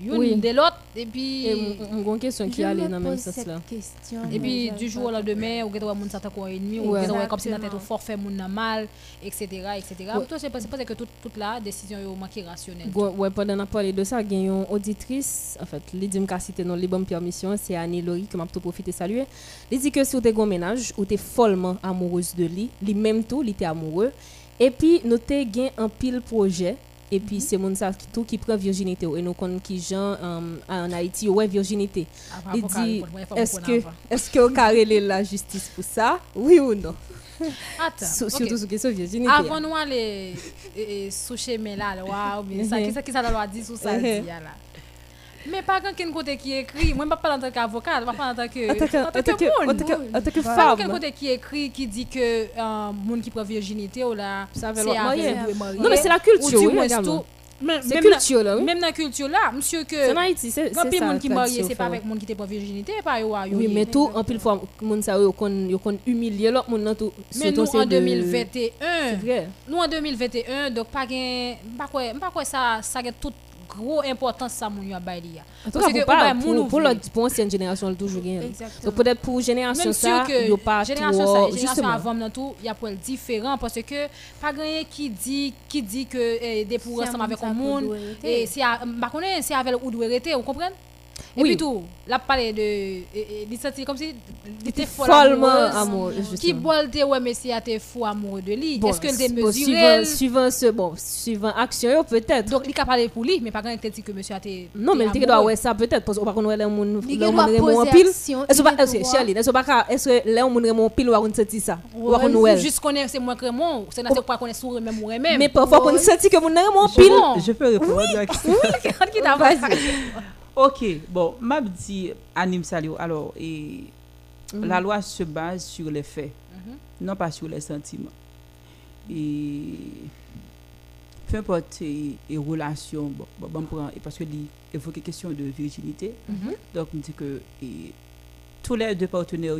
une Oui. de l'autre et puis mon question qui allait me dans le même pose sens cette là. question, Et puis du jour au lendemain, ou que moun sa ta quoi ennemi, ou que comme si dans tête au forfait moun nan mal, etc. etc. Ouais. Toi c'est pas que toute toute la décision yo manqué rationnelle. Ouais, ouais, pendant qu'on a parlé de ça, il y a une auditrice, en fait, elle dit que cité dans les bonnes permissions, c'est Annie Laurie, que m'a tout profité saluer. Elle dit que si vous êtes un ménage, ou tu es follement amoureuse de lui, lui même tout, il était amoureux, et puis nous t'es gain un pile projet et puis c'est moun ça qui tout qui prend virginité. Et nous connaissons qui gens euh, en Haïti ouais virginité. Avant, il dit est-ce que est-ce que vous carrelez la justice pour ça? Oui ou non? Attends, surtout sur question virginité. Avant nous aller sous chemin là, là, waouh, mais ça, Mhm. qu'est-ce que ça doit dire sur ça Mhm. dit, là? Mais pas quelqu'un côté qui écrit, moi je ne parle pas en tant qu'avocat, je parle en tant que En tant que- en tant que- monde. Pas femme. quelqu'un côté qui écrit qui dit que euh, monde qui prend virginité ou là Ça veut. Non, mais c'est la culture, tout- C'est culture, dans- là, oui. Même dans la culture là, monsieur que C'est en Haïti, c'est- quand ça, monde qui marié, c'est pas avec monde qui te prend virginité, pas yo, oui mais tout en pile fois moun ça yo kon yo kon humilier l'autre nan tout Mais nous en de- 2021, C'est vrai. nous en 2021, donc pas gen, pas quoi, pas quoi ça, ça a toute gros importance ça mon yo ya. En tout Parce que pour, pas, ou pour, moun l'autre- pour ancienne génération, toujours. Exactement. Donc peut-être pour génération ça, yo pas génération ça, génération avant nan tout, y a pour elle différent parce que pas rien qui dit qui dit que eh, des pour ensemble avec un monde et c'est bah connaît c'est avec ou doit rester, vous comprenez? Et Oui. puis tout, là parler de il sentit comme si il était folle follement amoureux, qui bolte ouais mais si a été fou amoureux de lui. Bon, Est-ce que le bon, mesuré suivant, suivant ce bon, suivant action peut-être. Donc il a parlé pour lui mais pas quand il dit que monsieur a été Non, mais il doit ouais ça peut-être parce qu'on pas connaît les remon poser pile. Est-ce est-ce pouvoir- Charlie, est-ce ka- est-ce que les moun remon pile ou on senti ça? Juste connaître c'est moi que moi, c'est dans ce pas connaître sourire même ou même. Mais parfois on senti que Je- pile. Je peux répondre à la question. Qui t'a Ok, bon, m'a dit Anim Salio. Alors, et Mhm. la loi se base sur les faits, Mhm. non pas sur les sentiments. Et peu importe et, et relation, bon, bon, bon, pour- et parce que la question de virginité. Mhm. Donc, me dit que et, tous les deux partenaires,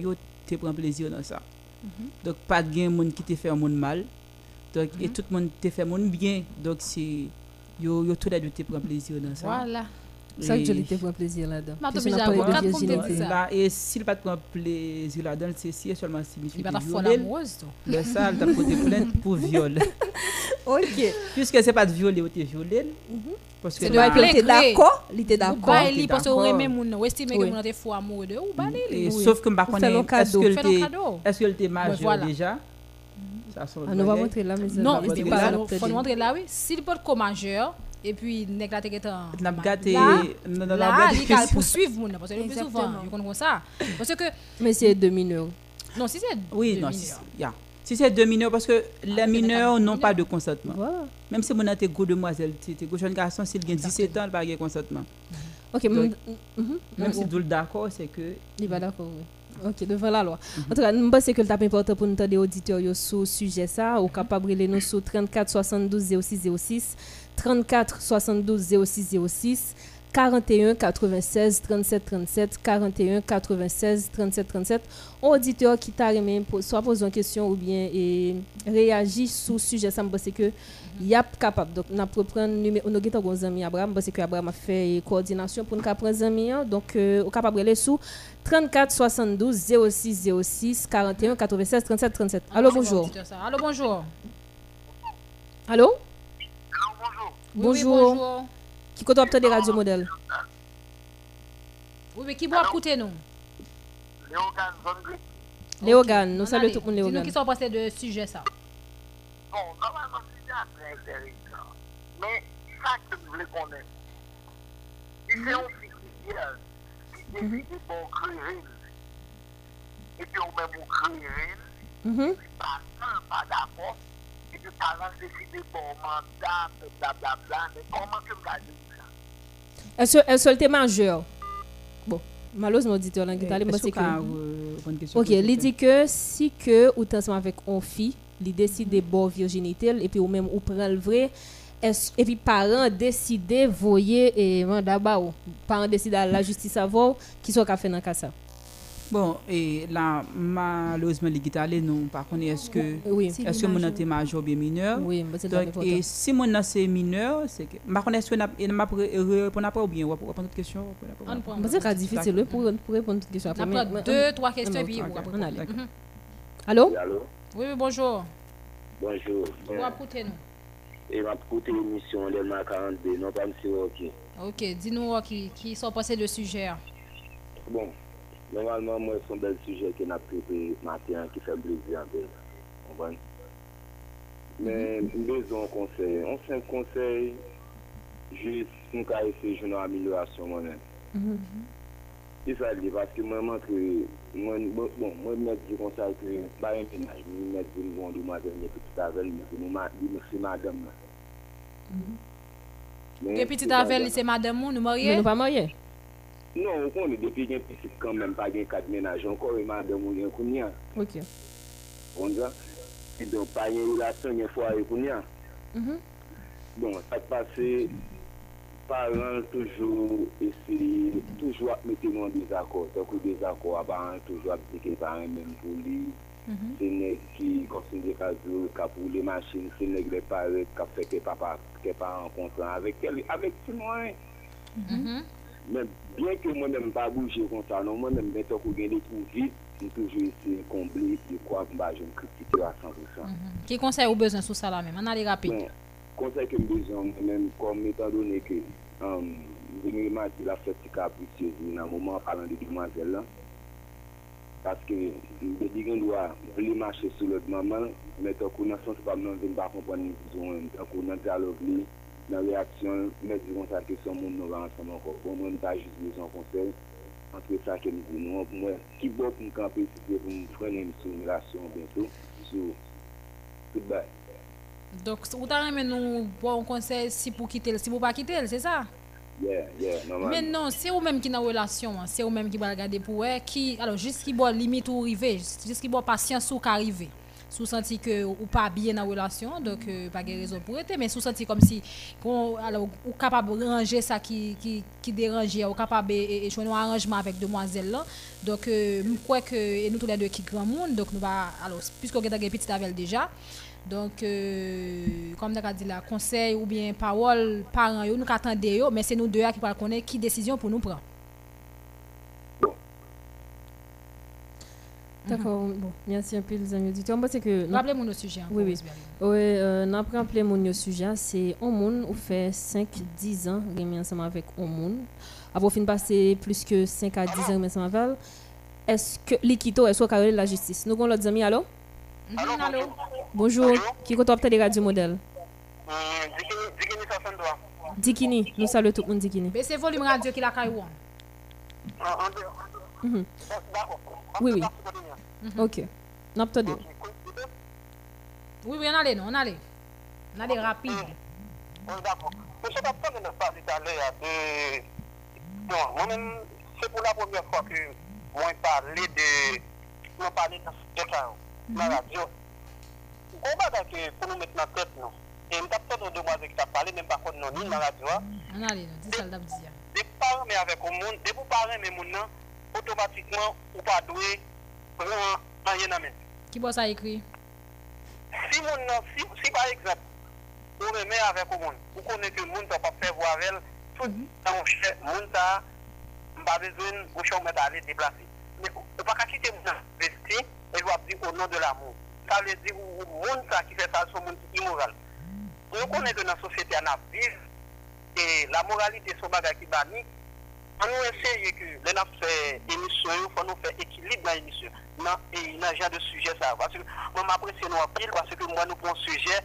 te prend plaisir dans ça. Mhm. Donc, pas de gain monde qui te fait un monde mal. Donc, et tout le monde te fait un monde bien. Donc, c'est yo, yo tous les deux te prend plaisir dans ça. Voilà. Ça que je l'ai prend plaisir là-dedans. Bah, on. Là, et s'il pas plaisir là-dedans, c'est si et seulement si monsieur Il va. Le plainte pour viol. Ok. Puisque c'est pas de violer, ou t'es violé. Parce que C'est de là- plein il était d'accord, il était d'accord. Bah, il parce que moun, ou estime que Oui. moun a été fou amoureux de ou, bah. Sauf que est-ce cadeau. que est-ce que t'es majeur déjà? Ça sort Ah, nous va montrer là, mais ça Non, il faut là, montrer là, oui. S'il peut être majeur, et puis, nèg la te get en. N'a pas gâté- n'a là, pas il va poursuivre moun, parce que le plus souvent, Exactement. il connaît ça. Parce que, Mais c'est deux mineurs. non, si c'est. Oui, deux non, mineurs. si, yeah. si c'est deux mineurs, parce que les mineurs n'ont pas de consentement. Même si mon a go demoiselle, tu es jeune garçon, s'il a 17 ans, il n'a pas de consentement. Ok. Même si tout le d'accord, c'est que. Il va d'accord, oui. Ok, devant la loi. En tout cas, nous pensons que le tape important pour nous des auditeurs sur sujet ça, ou capable de nous sur 34 72 06 06, 34 72 06 06, 41 96 37 37, 41 96 37 37. Un auditeur qui t'a remis soit poser une question ou bien et réagir sur sujet ça, pense que y a capable. Donc n'a prendre numéro nous avons un ami Abraham parce que Abraham a fait coordination pour nous prendre ami donc euh, au capable aller sous 34 72 06 06 41 96 37 37 allô bonjour. Allô, bonjour. allô? Bonjour. Oui, bonjour. qui compte obtenir des radio modèle Oui, mais qui boit écouter nous? Léogane nous On saluons tout le monde Dis-nous Léogane. qui sont passés de sujet ça. Bon, normalement, c'est déjà très intéressant. Mais on d'accord, et puis parents décident bon mandat, blablabla, est-ce est-ce qu'elle est majeur? Bon euh, Ok, vous dit que si que ou t'es ensemble avec une fille, il décide de bon virginité et puis ou même ou prend le vrai est-ce- et puis parents décider voyer et mandat ba ou parents décider à la justice avant qui soit qu'a fait dans cas ça. Bon, et là, malheureusement, les guitares, nous, par contre, est-ce que, Oui. est-ce que mon été majeur ou bien mineur? Oui, mais c'est Donc, et si mon c'est mineur, c'est que, par contre, est-ce que n'a- il m'a répondre après ou bien, ou répondre à toute question? C'est très difficile pour, pour répondre à toutes questions après. Deux, trois questions puis on. Allô? Allô? Oui, bonjour. Bonjour. Écouter nous E map koute emisyon lèlman 42, non pa msi Rocky. Ok, di nou Rocky, ki son pase de suje a? Bon, normalman mwen son bel suje ki nap koute maten ki fe blizi an bel. Bon. Mwen mhm. bezon konsey, ansen konsey, jis mwen ka ese jounan amilorasyon mwen. Mwen. Se sa li, paske mwen mantre, mwen, bon, mwen mwen di konsal ki, bayen penaj, mwen mwen di mwen di mwen di petit avel, mwen di mwen si madame la. Ke petit avel li se madame moun, nou morye? Nou pa morye? Non, ou kon li depi gen petit kan men pa gen kat menaj, ankor e madame moun gen koun ya. Ok. On zan, si e don pa gen relasyon gen fwa e koun ya. Mhm. Bon, sa te pase... paran toujou esye, toujou ap mette moun dezakor, takou dezakor aban, toujou ap dike paran men pou li, se nek ki konsenje kazou, kap ou le machin, se nek le paret, kap se ke papa, ke pa an kontan, avek tel, avek ti mwen. Men, bien ke mwen men pa bouje kontan, non mwen men men takou gen de tou vit, mwen toujou esye komble, de kwa mba jen kritike a 100%. Ki konsey ou bezon sou sa la men, man ale rapide? konsey ke mbezyon mèm kom etan donè ke um, mwenye mati la fèti ka apritye nan mouman palan de dimazèl la paske mbe digen dwa vle mache sou lòt maman mè takou nan sens pam nan ven ba kompon mwen takou nan talov li nan reaksyon mè digon sa ke son moun nou van anseman kon. Kon mwen ta jis mwen konsey antre sa ke mwen nou an pou mwen ki bot mwen kampe si te pou mwen prenen sou mwen rasyon bensou sou tout bay. Donc, aimé nous bon conseil si pour quitter, si pour pas quitter, c'est ça? Yeah, yeah. Mais non, c'est ou même qui dans relation, hein, c'est ou même qui va regarder pour eux, qui alors juste qui boit limite ou arriver, juste qui boit patience ou qu'arriver. Sous senti que ou pas bien dans relation, donc euh, pas de raison pour être, mais sous senti comme si qu'on alors ou capable de ranger ça qui qui qui dérangeait, ou capable et jouer un arrangement avec demoiselle là. Donc euh, je crois que et nous tous les deux qui grand monde, donc nous va alors puisqu'on est une petite avec déjà donc, euh, comme tu as dit là, conseil ou bien parole, parents, nous attendons, mais c'est nous deux qui parlons connaître qui décision pour nous prendre. D'accord, bon, merci un peu les amis auditeurs. Moi, c'est que... Rappelez-moi nos sujets encore, Oui, oui. Oui, euh, n'a pas rappelé mon sujet, c'est un monde où fait 5-10 ans, remis ensemble avec un monde. Après, fin passé plus que 5 à 10 ans ensemble avec. Est-ce que l'équité est soit carré la justice? Nous avons l'autre ami, allô? Allô? Bonjour, qui compte opter des radios modèles? Dikini, nous saluons tout le monde Dikini. Mais c'est volume radio qui la caille ou? Mhm. Oui, oui. Mhm. Ok. N'a pas de. Oui, oui, on allait, non, on allait. On allait rapide. D'accord. Monsieur Captain ne pas tout à l'heure de... Bon, moi-même, c'est pour la première fois que moi parler de... Moi parler de nan radyo. Gon ba dan ke pou nou met nan tèt nou. E mdap tèt ou demwaze ki ta pale, men bakon nan ni nan radyo ah. a. Nan li nou, di sal dap di ya. Dek paran men avek ou moun, dek ou paran men moun nan, otomatikman ou pa dwe, pran nan yen nan men. Ki bo sa ekri? Si moun nan, si, si par ekzap, ou remè avek ou moun, ou konen ke moun ta pa fè wavel, tout mhm. nan ou chè moun ta, mba bezwen ou chè ou met ale deplase. Men ou pa kakite moun nan vesti, et doit dire au nom de l'amour. Ça veut dire au monde ça qui fait ça, c'est monde immoral. On connaît que dans la société, on a vivre et la moralité, c'est un bagage qui banni. On nous essaye que les gens fait émission, il faut nous faire équilibre dans l'émission. Non, et il n'y a jamais de sujet ça. Parce que moi, m'apprécie nous en pile parce que moi, nous prenons sujet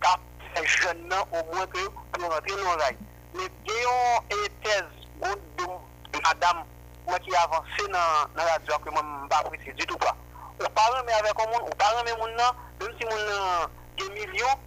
quand les jeunes, non, au moins que nous rentrons dans rail. Mais Guéon et thèse, madame, moi qui avancé dans, dans la radio, que moi, je ne pas apprécier du tout. Quoi. ou pa reme avèk an moun, ou pa reme moun nan, mèm si moun nan gen milyon,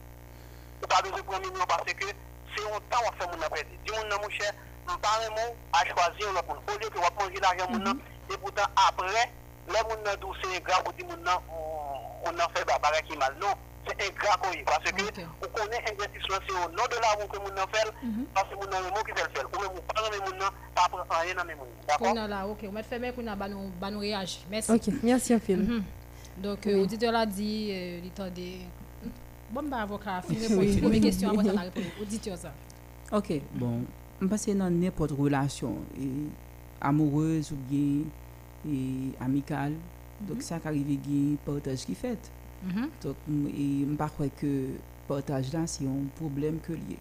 ou pa beze pou an milyon, parce ke se yon tan wap fè moun nan prezi. Di moun nan moun chè, moun pa reme ou a chwazi ou lè moun. Ou lè ki wap ponji l'ajan moun nan, mhm. e poutan apre, lè moun nan dou se gra ou di moun nan, ou nan fè ba barè ki mal. Non, c'est ingrat qu'on y parce que on connaît investissement c'est au nom de l'amour que mon nom fait, parce que mon nom est mot qui fait le faire. Ou même on parle mais mon nom, pas prendre rien dans mes mots. D'accord? Qu'on a là, ok. Te. Ok, merci un peu. Mhm. Donc, euh, auditeur l'a dit, euh, il. Bon, bah, avocat, fin. Première question, ça va répondre. Auditeur, ça. Ok, bon, je pense que dans n'importe relation, et amoureuse ou bien et amicale, donc ça qui arrive, il y a un partage qui fait. Mhm. Donc, je ne crois pas que partage là, c'est un problème que lié.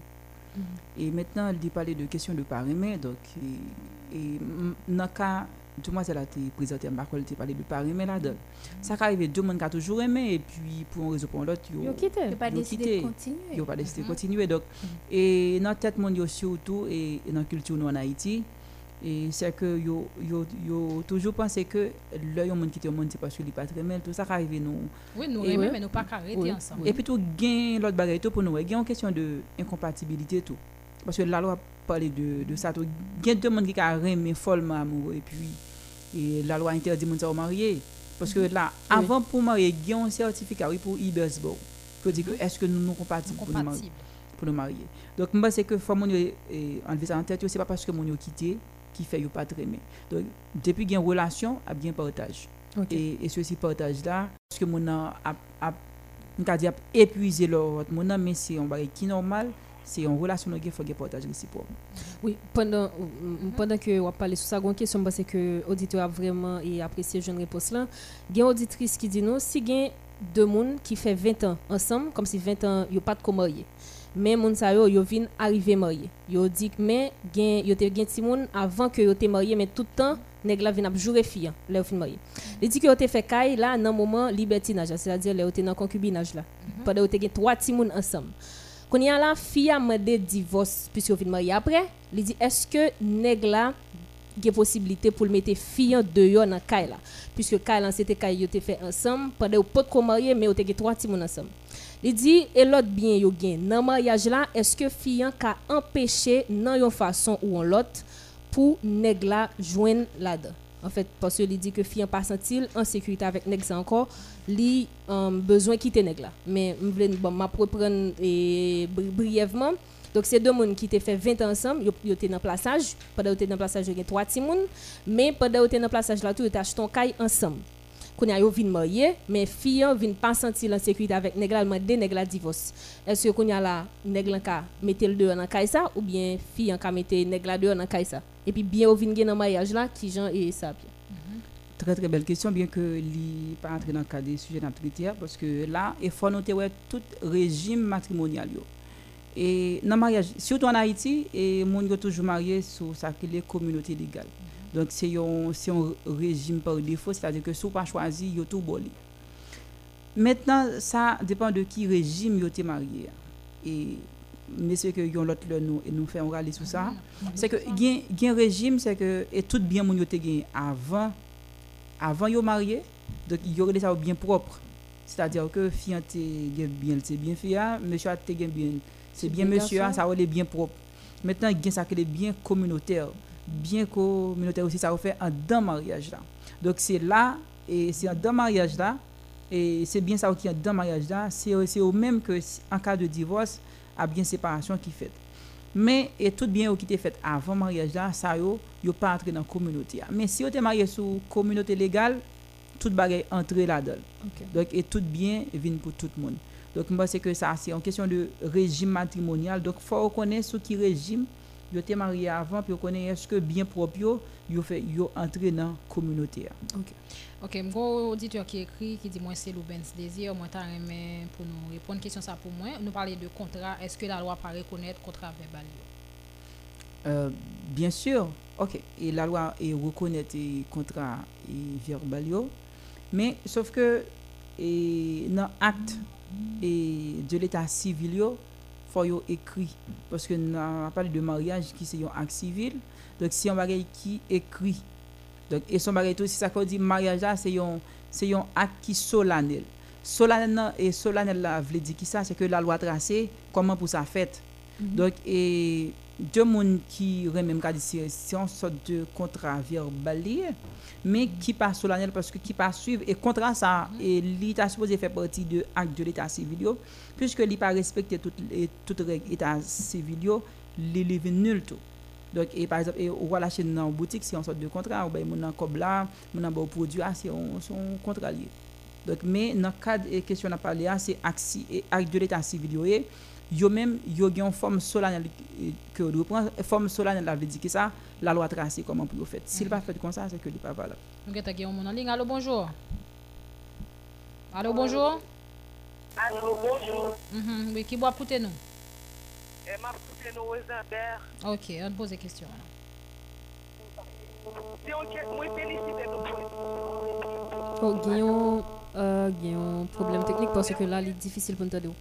Et maintenant, il dit parler de question de paramètres. Donc, et, et dans le cas demoiselle a été présentée, je ne sais pas de Paris, mais là-dedans. Ça qui arrive, deux monde qui a toujours aimé, et puis pour un réseau pour l'autre, Ils ont quitté. Ils ont pas décidé de continuer. Ils n'ont pas décidé de continuer. Donc, et dans la tête monde surtout, et, et dans la culture nous en Haïti, et c'est que yo, yo, yo toujours pensé que là, yon monde quitte le monde, c'est parce que n'est pas très mal. Tout ça qui arrive, nous. Oui, nous Et- mais nous pas arrêter Oui. ensemble. Et puis tout gain l'autre bagaille tout pour nous, il y a une question de incompatibilité tout. Parce que la loi parle de, de ça tout. Il y a deux monde qui a aimé follement amoureux et puis et la loi interdit monde à marier parce que là avant pour marier, il y a un certificat oui pour Ibersbo pour dire que est-ce que nous nous compatibles pour nous marier? Pour nous marier. Donc moi c'est que faut mon eh, enlever ça en tête, c'est pas parce que mon quitté qui fait pas très aimé. Donc depuis qu'il y a une relation, a bien partage. Ok. Et, et ceci partage là parce que mon a a, a épuiser l'autre mon mais c'est un bagage qui normal, c'est une relation nous faut qu'il partage réciproque. Oui, pendant, pendant que on parle sur ça, une question, c'est que l'auditeur a vraiment et apprécié jeune réponse là. Il y a une auditrice qui dit non, si il y a deux personnes qui fait 20 ans ensemble, comme si 20 ans, ils pas de quoi Mais moun sa yo, yo vin marié. Yo dit que mais gen yo te gen ti moun yo te marié mais tout le la vin ap jure là yo fin marié. Il dit que yo te fait caille là dans moment libertinage, c'est-à-dire là yo te dans concubinage là. Pendant yo te gen trois ti moun ensemble. Quand y a la fille a demandé divorce puisque yo fin marié après, il dit est-ce que nèg la gen le c'était caille yo te yo ko yo gen ti moun. Il dit et l'autre bien yo gen dans mariage là est-ce que fille ka empêcher dans yon façon ou en l'autre pour nèg la joindre là-dedans? En fait parce que il dit que fille pas en sécurité avec nèg ça encore li euh, besoin quitter nèg la. Mais m'vle bon m'a reprendre brièvement donc c'est deux moun qui te fait 20 ans ensemble, yo te dans plaçage, pendant yo te dans plaçage yo gen trois ti moun, mais pendant yo te dans plaçage là tout te acheté un caille ensemble. Qu'on a yo vin marié, mais fille vin pas sentir la sécurité avec nèg la la divorce. Est-ce que qu'on a là nèg la mettre le dehors dans ça ou bien fille ka mettre nèg la dehors dans. Et puis bien yo vin dans mariage là qui Jean et ça bien. Très très belle question, bien que li pas entrer dans le cadre des sujets traiter parce que là il faut noter ouais, tout régime matrimonial. Et dans le mariage, surtout en Haïti, et moun yo toujours marié sous ça que les communautés légales. Donc c'est un c'est un régime par défaut, c'est-à-dire que si vous pas choisi, yo tout boli. Maintenant, ça dépend de qui régime yo te marié. Et messieurs que yon l'autre là, nous et nous fait râler sur ça. C'est que gen régime c'est que et tout bien moun yo te gen avant avant yo marié donc il y aurait ça bien propre c'est-à-dire que fianté bien c'est bien fia monsieur a bien c'est bien bien monsieur ça va bien propre maintenant gen ça que les bien communautaire bien communautaire aussi ça va faire en dans mariage là. Donc c'est là et c'est en dans mariage là et c'est bien ça qui est dans mariage là. C'est au même que en cas de divorce a bien séparation qui fait mais et tout bien qui était fait avant mariage là ça yo yo pas entrer dans la communauté mais si vous êtes marié sous communauté légale tout bagay entrer là-dedans. Donc et tout bien vient pour tout le monde. Donc moi c'est que ça c'est en question de régime matrimonial. Donc faut reconnaître ce qui régime yo été marié avant puis connaître est-ce que bien propre yo yo fait yo entrer dans la communauté. Ok, un gros auditeur qui écrit, qui dit moi c'est Loubens Désir, moi t'as aimé pour nous répondre question ça pour moi. Nous parler de contrat, est-ce que la loi pas reconnaître contrat verbal? Euh, bien sûr, ok. Et la loi est reconnaître les contrats et verbal yo, mais sauf que et dans acte et de l'état civil yo, faut yo écrit parce que nous avons parlé de mariage qui c'est un acte civil. Donc si on bagay qui écrit. Donc et son bagay tout si ça qu'on dit mariage là c'est un c'est un acte qui solennel. Solennel et solennel là veut dire qui ça? C'est que la loi tracée comment pour ça fait? Donc, et deux monde qui même ka di c'est une sorte de contrat verbal lié, mais qui pas solennel parce que qui pas suivre et contrat ça et l'état supposé faire partie de acte de l'état civil yo, puisque il pas respecter toute et toute règle état civil yo, li li vin nul tout. Donc et par exemple et voilà chez dans boutique c'est une sorte de contrat ou ben mon nan kob là, mon nan bon produit ah, c'est son contrat lié. Donc mais dans le cadre question on a parlé ah, c'est acte si- et acte de l'état civil yo et yo même yo gen une forme solennelle que vous prend forme solennelle la veut dire que ça la loi tracée comment pour faire s'il pas fait comme ça c'est que il pas valable Nous avons un monde en ligne. Allô, bonjour. Allô, bonjour. Allô, bonjour. Mhm, Oui, qui boit pour nous? Et ma poutine au Rosenberg. Ok, on pose des questions. Moi nous pour Oh, Guillaume, euh, Guillaume, problème technique parce que là, il est difficile pour. Nous-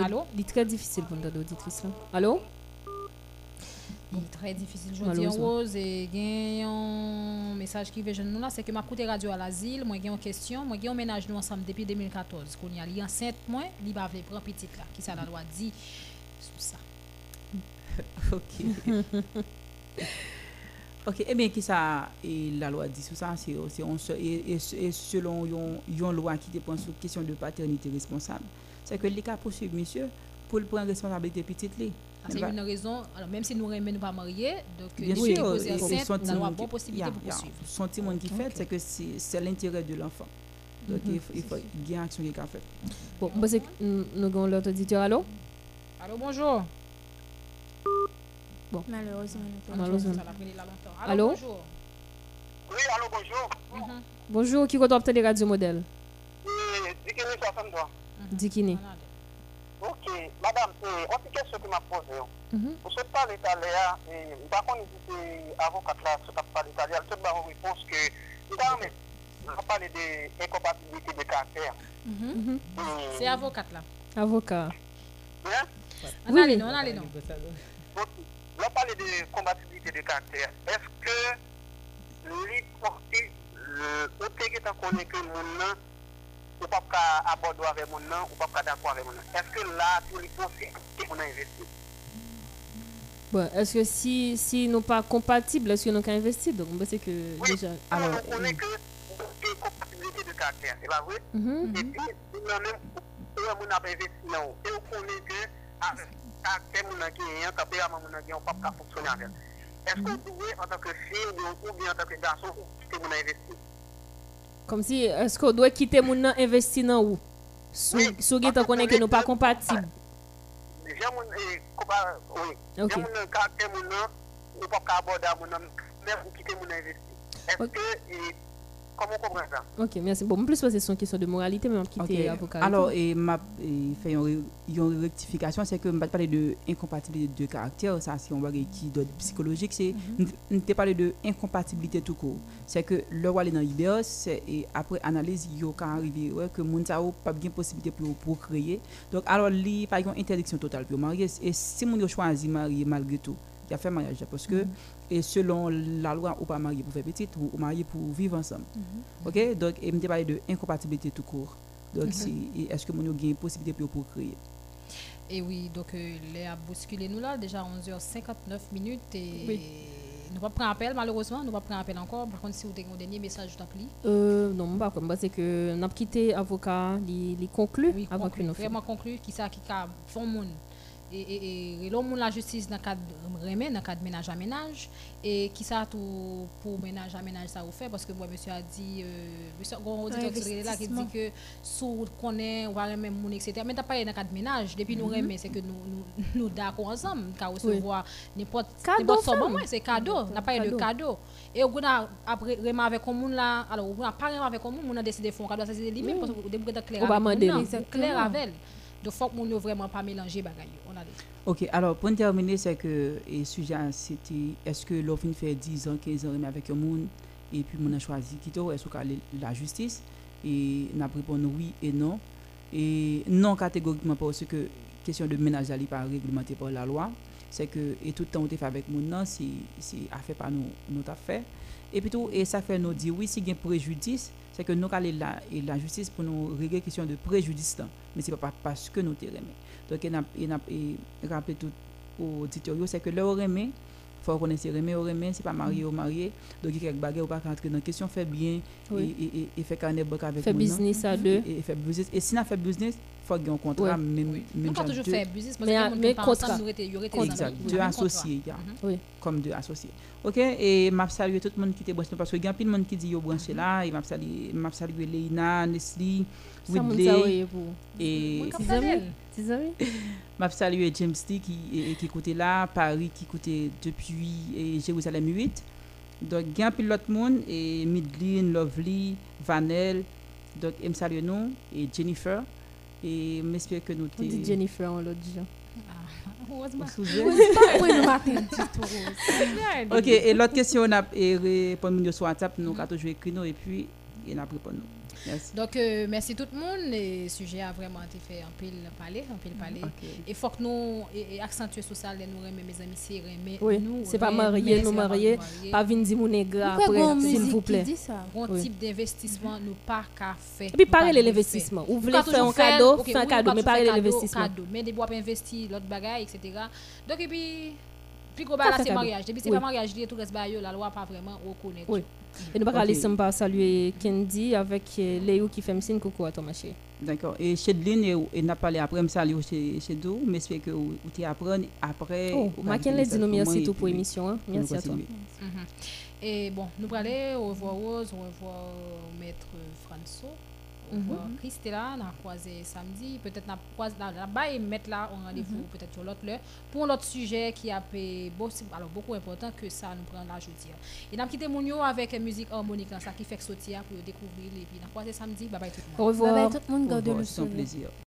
Allô? Il est très difficile pour nous t'aider, auditrice. Allô? Il est très difficile. Je dis. Rose et gen un message qui veut nous là, c'est que ma coûté radio à l'asile, moi gen une question, moi gen un ménage nous ensemble depuis 2014. Qu'on y a li enceinte moi, li vle prendre petite là, qui ça la loi dit? Sur ça. ok. ok, eh bien, qui ça, la loi dit sur ça, c'est on et, et- et selon yon loi qui dépend sur question de paternité responsable, c'est que les cas poursuivre monsieur pour le prendre responsabilité petite li. Ah, C'est une raison, alors même si nous ne nous pas mariés, donc Bien depuis sûr, enceinte, son on a petit monde bonne possibilité ya, poursuivre. Monde qui fait, c'est que c'est l'intérêt de l'enfant. Donc Mhm. il faut, il faut il y a une action qui est faite. Bon, nous nous avons l'autre auditeur. Allô? Allô, bonjour. Bon. Malheureusement. Malheureusement. Allô? bonjour. Oui, allô, bonjour. Bonjour, qui compte obtenir radio modèle? Oui, Dikini 63. Dikini. Ok, madame, eh, on petite question que m'a posée. hein. Mhm. Vous savez pas l'Italie, eh, par contre, c'est avocat là, ce qu'a parlé l'Italie, elle te donne une réponse que, non, mais, on va parler d'incompatibilité de caractère. Mhm. Et- C'est avocate là. Avocat. Hein? On allait, oui. non, on allait, non. Donc, on parle de compatibilité de caractère. Est-ce que l'hypothèse, le côté qui est connaît que mon nom, ou pas qu'à aborder avec mon nom, ou pas qu'à d'accord avec mon nom. Est-ce que là, tout l'hypothèse que mon a investi? Bon, est-ce que si, si nous pas compatibles, est-ce que nous? Donc, c'est que déjà. Alors, on connaît que compatibilité de caractère, c'est pas vrai? Mhm. Et puis, nous même, nous avons investi là Et on connaît que, avec caractère, mon a gagné, tempérament, mon a gagné, on pas fonctionner avec. Est-ce qu'on doit, en tant que fille, ou bien en tant que garçon, que mon a investi? Comme si, est-ce qu'on doit quitter mon nom investir dans où? Sous, sous guet, connaît que nous pas compatibles. J'ai mon, eh, oui, j'ai mon caractère, mon nom, ou pas aborder mon nom, même quitter mon investi. Est-ce que, Ok, merci. Bon, en plus, c'est une question de moralité, mais on quitte Ok. avocat. Alors, et m'a et fait une, rectification, c'est que je parler de incompatibilité de caractère, ça c'est un bagage qui doit être psychologique, c'est on te parler de incompatibilité tout court. C'est que le roi est dans l'IBEOS, c'est et après analyse, il y a arrivé ouais, que moun ou pas bien possibilité pour pour créer. Donc alors li par exemple interdiction totale pour marier et si moun yo choisi marier malgré tout, il a fait mariage parce que et selon la loi ou pas marié pour faire petite ou, ou marié pour vivre ensemble. OK? Donc et me parler de incompatibilité tout court. Donc Mhm. et est-ce que moun yo gagne possibilité pour pour créer Et oui, donc euh, les a bousculé nous là, déjà 11h59 minutes et Oui. nous pas prendre appel malheureusement, nous pas prendre appel encore. Par contre, si vous avez un dernier message, je t'en prie. Euh, non, pas comme c'est que nous avons quitté avocat, il conclut avant que conclu, nous vraiment conclu qui ça qui a font monde et et et l'homme monde la justice dans cadre remet dans cadre ménage à ménage. Et qui ça tout pour ménage à ménage ça vous fait? Parce que moi monsieur a dit monsieur gon auditeur qui est là qui dit investissement. que sous connaît ou va même monde etc mais t'as pas dans cadre ménage. Depuis nous Mhm. remet c'est que nous nous, nous d'accord ensemble. Qu'à Oui. recevoir n'importe Cadeau, n'importe so, femme. bon, ouais, c'est cadeau. N'a pas de a après remet avec un monde là alors on a a de moun nan, Exactement. clair donc faut que moun yo vraiment pas mélanger on a dit. OK, alors pour terminer, c'est que le sujet c'était est-ce que l'on fin fait 10 ans, 15 ans avec un monde et puis on a choisi quitter est-ce qu'on aller la justice? Et n'a répondu oui et non. Et non catégoriquement parce que question de ménage n'est pas réglementée par la loi. C'est que et tout le temps on fait avec mon c'est affaire par nous notre affaire et tout et ça fait nous dire oui si il y a préjudice c'est que nous allons la la justice pour nous régler question de préjudice. Mais c'est pas parce que nous te remet donc il n'a et rappeler tout aux auditeurs c'est que leur remet faut connaître remet au remet c'est pas marié ou marié. Donc il y a quelques bagages ou pas rentrer dans question fait bien Oui. et, et, et, et fait carnet avec Fait business à deux. et, fait business. Et si n'a fait business faut qu'il y ait un contrat Ouais. même même Nous pas genre toujours faire business parce Mais, mais contrat. Exact, deux Même associés. Oui. comme deux associés. OK, et m'a salué tout le monde qui était branché parce que il y a plein de monde qui dit yo branché là, et m'a salué m'a salué Leina, Nestlé, Whitley et m'a salué James T qui écoutait là, Paris qui écoutait depuis et Jérusalem 8. Donc il y a plein l'autre monde et Midlin, Lovely, Vanel, donc me salue nous et Jennifer et m'espère que nous On dit Jennifer en l'autre Rose. Ok, et l'autre question, on a sur WhatsApp, nous avons toujours écrit nous et puis il a répondu Donc, euh, merci tout le monde. Le sujet a vraiment été fait en pile parler, en pile parler. Ok. Et faut que nous et, et accentuer sur ça, les nous remet mes amis, c'est remet Oui, nous. c'est pas marié, nous marié. pas venir dire mon après, s'il musique vous qui plaît? dit ça? Bon Oui. type d'investissement, nous pas qu'à faire. Et puis, parlez de l'investissement. Vous voulez faire un cadeau, ok, faites un oui, cadeau, pas mais parlez de l'investissement. cadeau. Mais des bois investir, l'autre bagaille, etc. Donc, et puis, plus gros c'est mariage. Depuis c'est pas mariage, tout reste bail, la loi pas vraiment reconnaître. Et nous pas saluer Kendi avec euh, Léo qui fait me signe coucou à ton marché. D'accord. Et Chedline, et, et n'a parlé après, me saluer chez, chez vous, mais j'espère que vous t'y apprenez après. Oh, vous ma allez Ken l'a dit nous faire merci tout pour l'émission. hein. nous Merci à toi. Mhm. Et bon, nous allons aller au revoir Rose, au revoir Maître François, Mhm. Christella, on a croisé samedi, peut-être on a croisé là-bas et mettre là un rendez-vous peut-être sur l'autre l'heure pour l'autre sujet qui a été beaucoup, alors beaucoup important que ça nous prend là jeudi. Et nous avons quitté Mounio avec musique harmonique, là, ça qui fait que sortir pour découvrir et puis on a croisé samedi, bye bye tout le monde. Au revoir. Bye bye tout le monde, revoir, le c'est un soleil. plaisir.